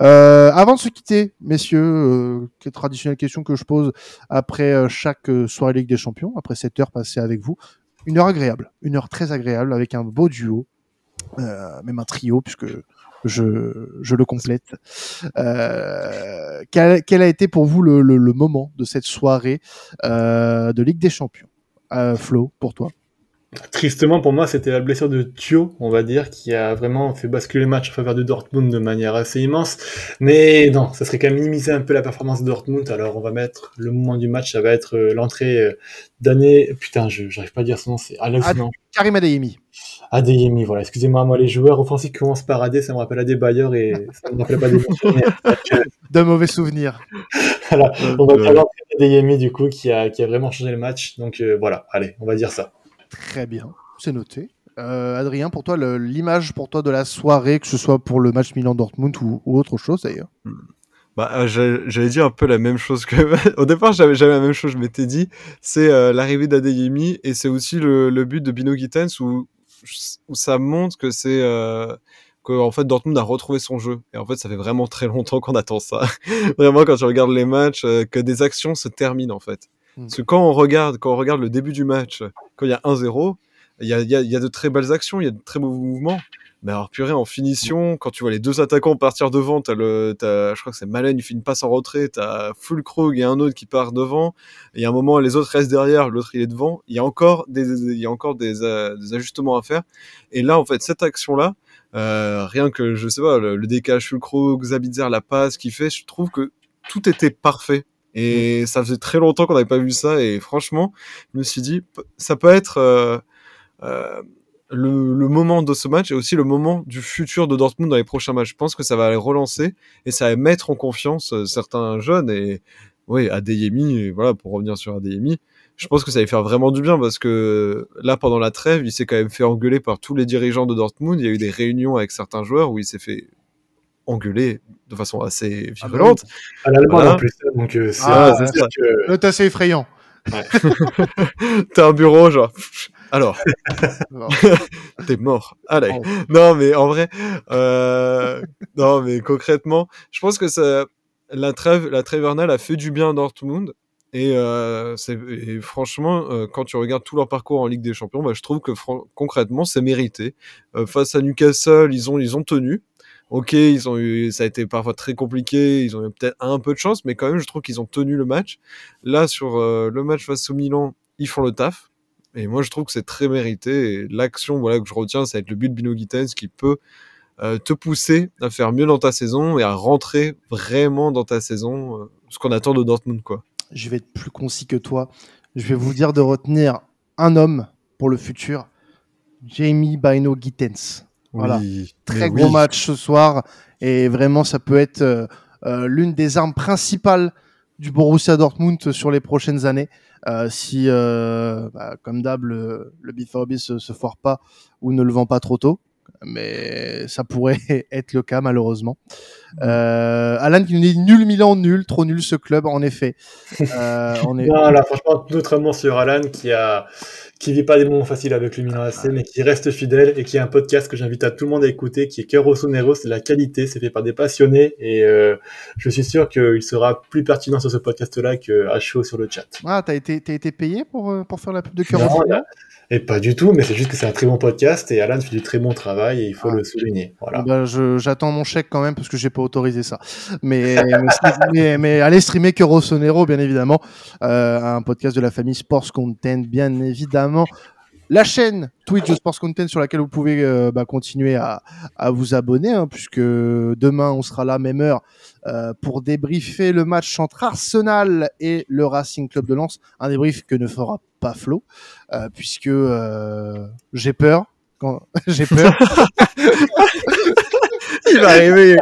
Euh, avant de se quitter, messieurs, euh, traditionnelle question que je pose après euh, chaque euh, soirée Ligue des Champions, après cette heure passée avec vous. Une heure agréable, une heure très agréable avec un beau duo, même un trio, puisque je, je le complète. Quel, quel, a été pour vous le, le, le moment de cette soirée de Ligue des Champions? Flo, pour toi Tristement pour moi, c'était la blessure de Thio, on va dire, qui a vraiment fait basculer le match en faveur de Dortmund de manière assez immense. Mais non, ça serait quand même minimiser un peu la performance de Dortmund. Alors on va mettre le moment du match, ça va être euh, l'entrée euh, d'année. Putain, je j'arrive pas à dire son nom, c'est Alex. Ad Karim Adeyemi. Adeyemi, voilà. Excusez-moi, moi les joueurs offensifs qui commencent par Adé, ça me rappelle Adé Bayer et ça me rappelle pas des de mauvais souvenirs. voilà, on va parler d'Adeyemi du coup qui a qui a vraiment changé le match. Donc euh, voilà, allez, on va dire ça. Très bien, c'est noté. Euh, Adrien, pour toi, l'image pour toi de la soirée, que ce soit pour le match Milan-Dortmund ou, ou, autre chose d'ailleurs? Hmm. bah, euh, J'allais dire un peu la même chose que. Au départ, j'avais jamais la même chose, je m'étais dit. C'est euh, l'arrivée d'Adeyemi et c'est aussi le, le, but de Bino Gittens où, où ça montre que c'est. Euh, que en fait Dortmund a retrouvé son jeu et en fait ça fait vraiment très longtemps qu'on attend ça vraiment quand tu regardes les matchs que des actions se terminent en fait Hmm. Parce que quand on regarde, quand on regarde le début du match, quand il y a 1-0, il y a, y, a, y a, de très belles actions, il y a de très beaux mouvements. Mais alors, purée, en finition, quand tu vois les deux attaquants partir devant, t'as le, je crois que c'est Malen, il fait une passe en retrait, t'as Fulkrug et un autre qui part devant. Et il y a un moment, les autres restent derrière, l'autre il est devant. Il y a encore des, il y a encore des, euh, des ajustements à faire. Et là, en fait, cette action-là, euh, rien que, je sais pas, le, le décalage Fulkrug, Zabitzer, la passe qu'il fait, je trouve que tout était parfait. Et ça faisait très longtemps qu'on n'avait pas vu ça. Et franchement, je me suis dit, ça peut être, euh, euh, le, le, moment de ce match et aussi le moment du futur de Dortmund dans les prochains matchs. Je pense que ça va les relancer et ça va mettre en confiance euh, certains jeunes et oui, Adeyemi, et voilà, pour revenir sur Adeyemi, je pense que ça va faire vraiment du bien parce que là, pendant la trêve, il s'est quand même fait engueuler par tous les dirigeants de Dortmund. Il y a eu des réunions avec certains joueurs où il s'est fait engueuler de façon assez virulente. À l'allemand voilà. en plus, donc euh, c'est ah, que... assez effrayant. Ouais. T'as un bureau, genre. Alors, t'es mort. Allez. Oh. Non, mais en vrai, euh... non, mais concrètement, je pense que ça, la trêve, la trêve a fait du bien à Dortmund. Et, euh, et franchement, euh, quand tu regardes tout leur parcours en Ligue des Champions, bah, je trouve que concrètement, c'est mérité. Euh, face à Newcastle, ils ont, ils ont tenu. Ok, ils ont eu, ça a été parfois très compliqué, ils ont eu peut-être un peu de chance, mais quand même, je trouve qu'ils ont tenu le match. Là, sur euh, le match face au Milan, ils font le taf. Et moi, je trouve que c'est très mérité. L'action, voilà, que je retiens, ça va être le but de Bino Gittens qui peut euh, te pousser à faire mieux dans ta saison et à rentrer vraiment dans ta saison, euh, ce qu'on attend de Dortmund. Je vais être plus concis que toi. Je vais vous dire de retenir un homme pour le futur, Jamie Bino Gittens. Voilà, oui, très gros oui. match ce soir et vraiment ça peut être euh, euh, l'une des armes principales du Borussia Dortmund sur les prochaines années. Euh, si, bah, comme d'hab, le, le B4B se, se foire pas ou ne le vend pas trop tôt, mais ça pourrait être le cas malheureusement. Euh, Alan qui nous dit nul Milan, nul, trop nul ce club en effet. Euh, on est... non, là, franchement, notre amour sur Alan qui a qui vit pas des moments faciles avec le Milan AC, mais qui reste fidèle et qui a un podcast que j'invite à tout le monde à écouter, qui est Caro Sonero, c'est la qualité, c'est fait par des passionnés et euh, je suis sûr qu'il sera plus pertinent sur ce podcast-là que à chaud sur le chat. Ah, t'as été, t'as été payé pour, euh, pour faire la pub de Caro Sonero et pas du tout, mais c'est juste que c'est un très bon podcast et Alan fait du très bon travail et il faut ah. le souligner. Voilà. Ben j'attends mon chèque quand même parce que j'ai pas autorisé ça. Mais, mais, mais, allez streamer que Rossonero, bien évidemment. Euh, un podcast de la famille Sports Content, bien évidemment. La chaîne Twitch de Sports Content sur laquelle vous pouvez euh, bah, continuer à, vous abonner, hein, puisque demain on sera là, même heure, euh, pour débriefer le match entre Arsenal et le Racing Club de Lens. Un débrief que ne fera pas Flo, euh, puisque j'ai peur. J'ai peur. Il va arriver.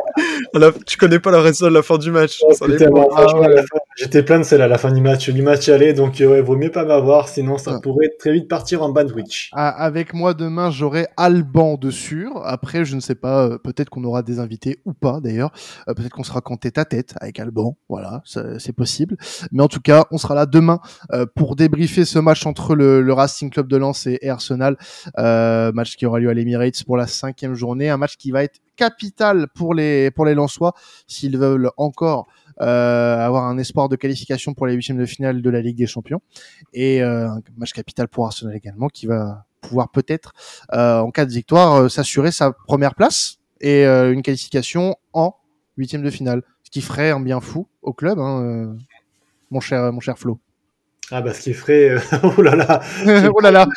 La... Tu connais pas la raison de la fin du match. Oh, putain, bon. ah, ouais. J'étais plein de celle à la fin du match, du match aller, donc ouais, vaut mieux pas m'avoir, sinon ça ah. pourrait très vite partir en bandwidth. Ah, avec moi demain, j'aurai Alban dessus. Après, je ne sais pas, euh, peut-être qu'on aura des invités ou pas d'ailleurs. Euh, peut-être qu'on sera qu'en tête à tête avec Alban. Voilà, c'est possible. Mais en tout cas, on sera là demain euh, pour débriefer ce match entre le, le, Racing Club de Lens et Arsenal. Euh, match qui aura lieu à l'Emirates pour la cinquième journée. Un match qui va être capital pour les pour les Lensois s'ils veulent encore euh, avoir un espoir de qualification pour les huitièmes de finale de la Ligue des Champions. Et euh, un match capital pour Arsenal également qui va pouvoir peut-être euh, en cas de victoire s'assurer sa première place et une qualification en huitième de finale. Ce qui ferait un bien fou au club hein, mon cher mon cher Flo ah bah ce qui ferait oh là là oh là là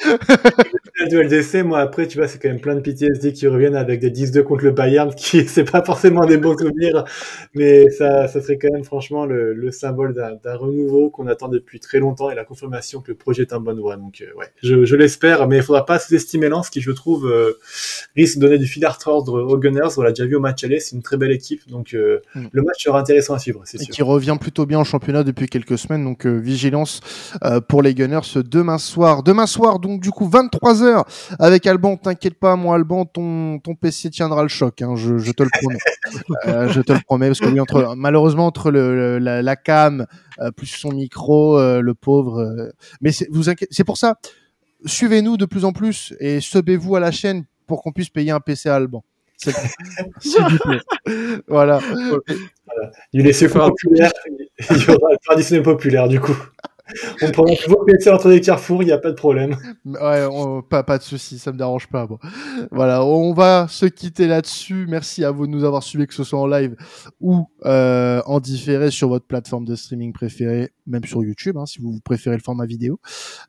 du LDC, moi après, tu vois, c'est quand même plein de PTSD qui reviennent avec des 10-2 contre le Bayern, qui c'est pas forcément des bons souvenirs, mais ça, ça serait quand même franchement le, le symbole d'un renouveau qu'on attend depuis très longtemps et la confirmation que le projet est en bonne voie. Donc euh, ouais, je, je l'espère, mais il faudra pas sous-estimer Lens, qui je trouve euh, risque de donner du fil à retordre aux Gunners. On l'a déjà vu au match aller, c'est une très belle équipe, donc euh, mm. le match sera intéressant à suivre, c'est sûr. Et qui revient plutôt bien en championnat depuis quelques semaines, donc vigilance pour les Gunners demain soir. Demain soir, donc du coup 23 h avec Alban, t'inquiète pas, moi Alban, ton, ton PC tiendra le choc, hein, je, je, te le promets. euh, je te le promets, parce que lui, entre, malheureusement, entre le, la, la, cam, euh, plus son micro, euh, le pauvre. Euh, mais vous c'est pour ça, suivez-nous de plus en plus et subez-vous à la chaîne pour qu'on puisse payer un PC à Alban. S'il vous plaît. voilà. voilà. Il est populaire, il y aura le traditionnel populaire du coup. On prend toujours plaisir entre les carrefours, il n'y a pas de problème. Ouais, pas, pas de souci, ça me dérange pas. Bon. Voilà, on va se quitter là-dessus. Merci à vous de nous avoir suivis, que ce soit en live ou euh, en différé sur votre plateforme de streaming préférée, même sur YouTube, hein, si vous préférez le format vidéo.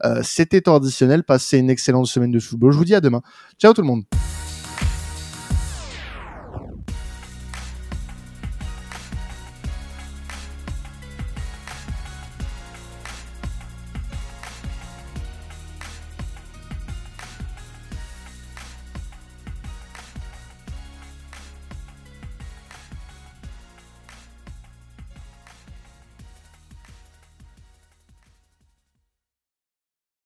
Euh, C'était traditionnel. Passez une excellente semaine de football. Je vous dis à demain. Ciao tout le monde.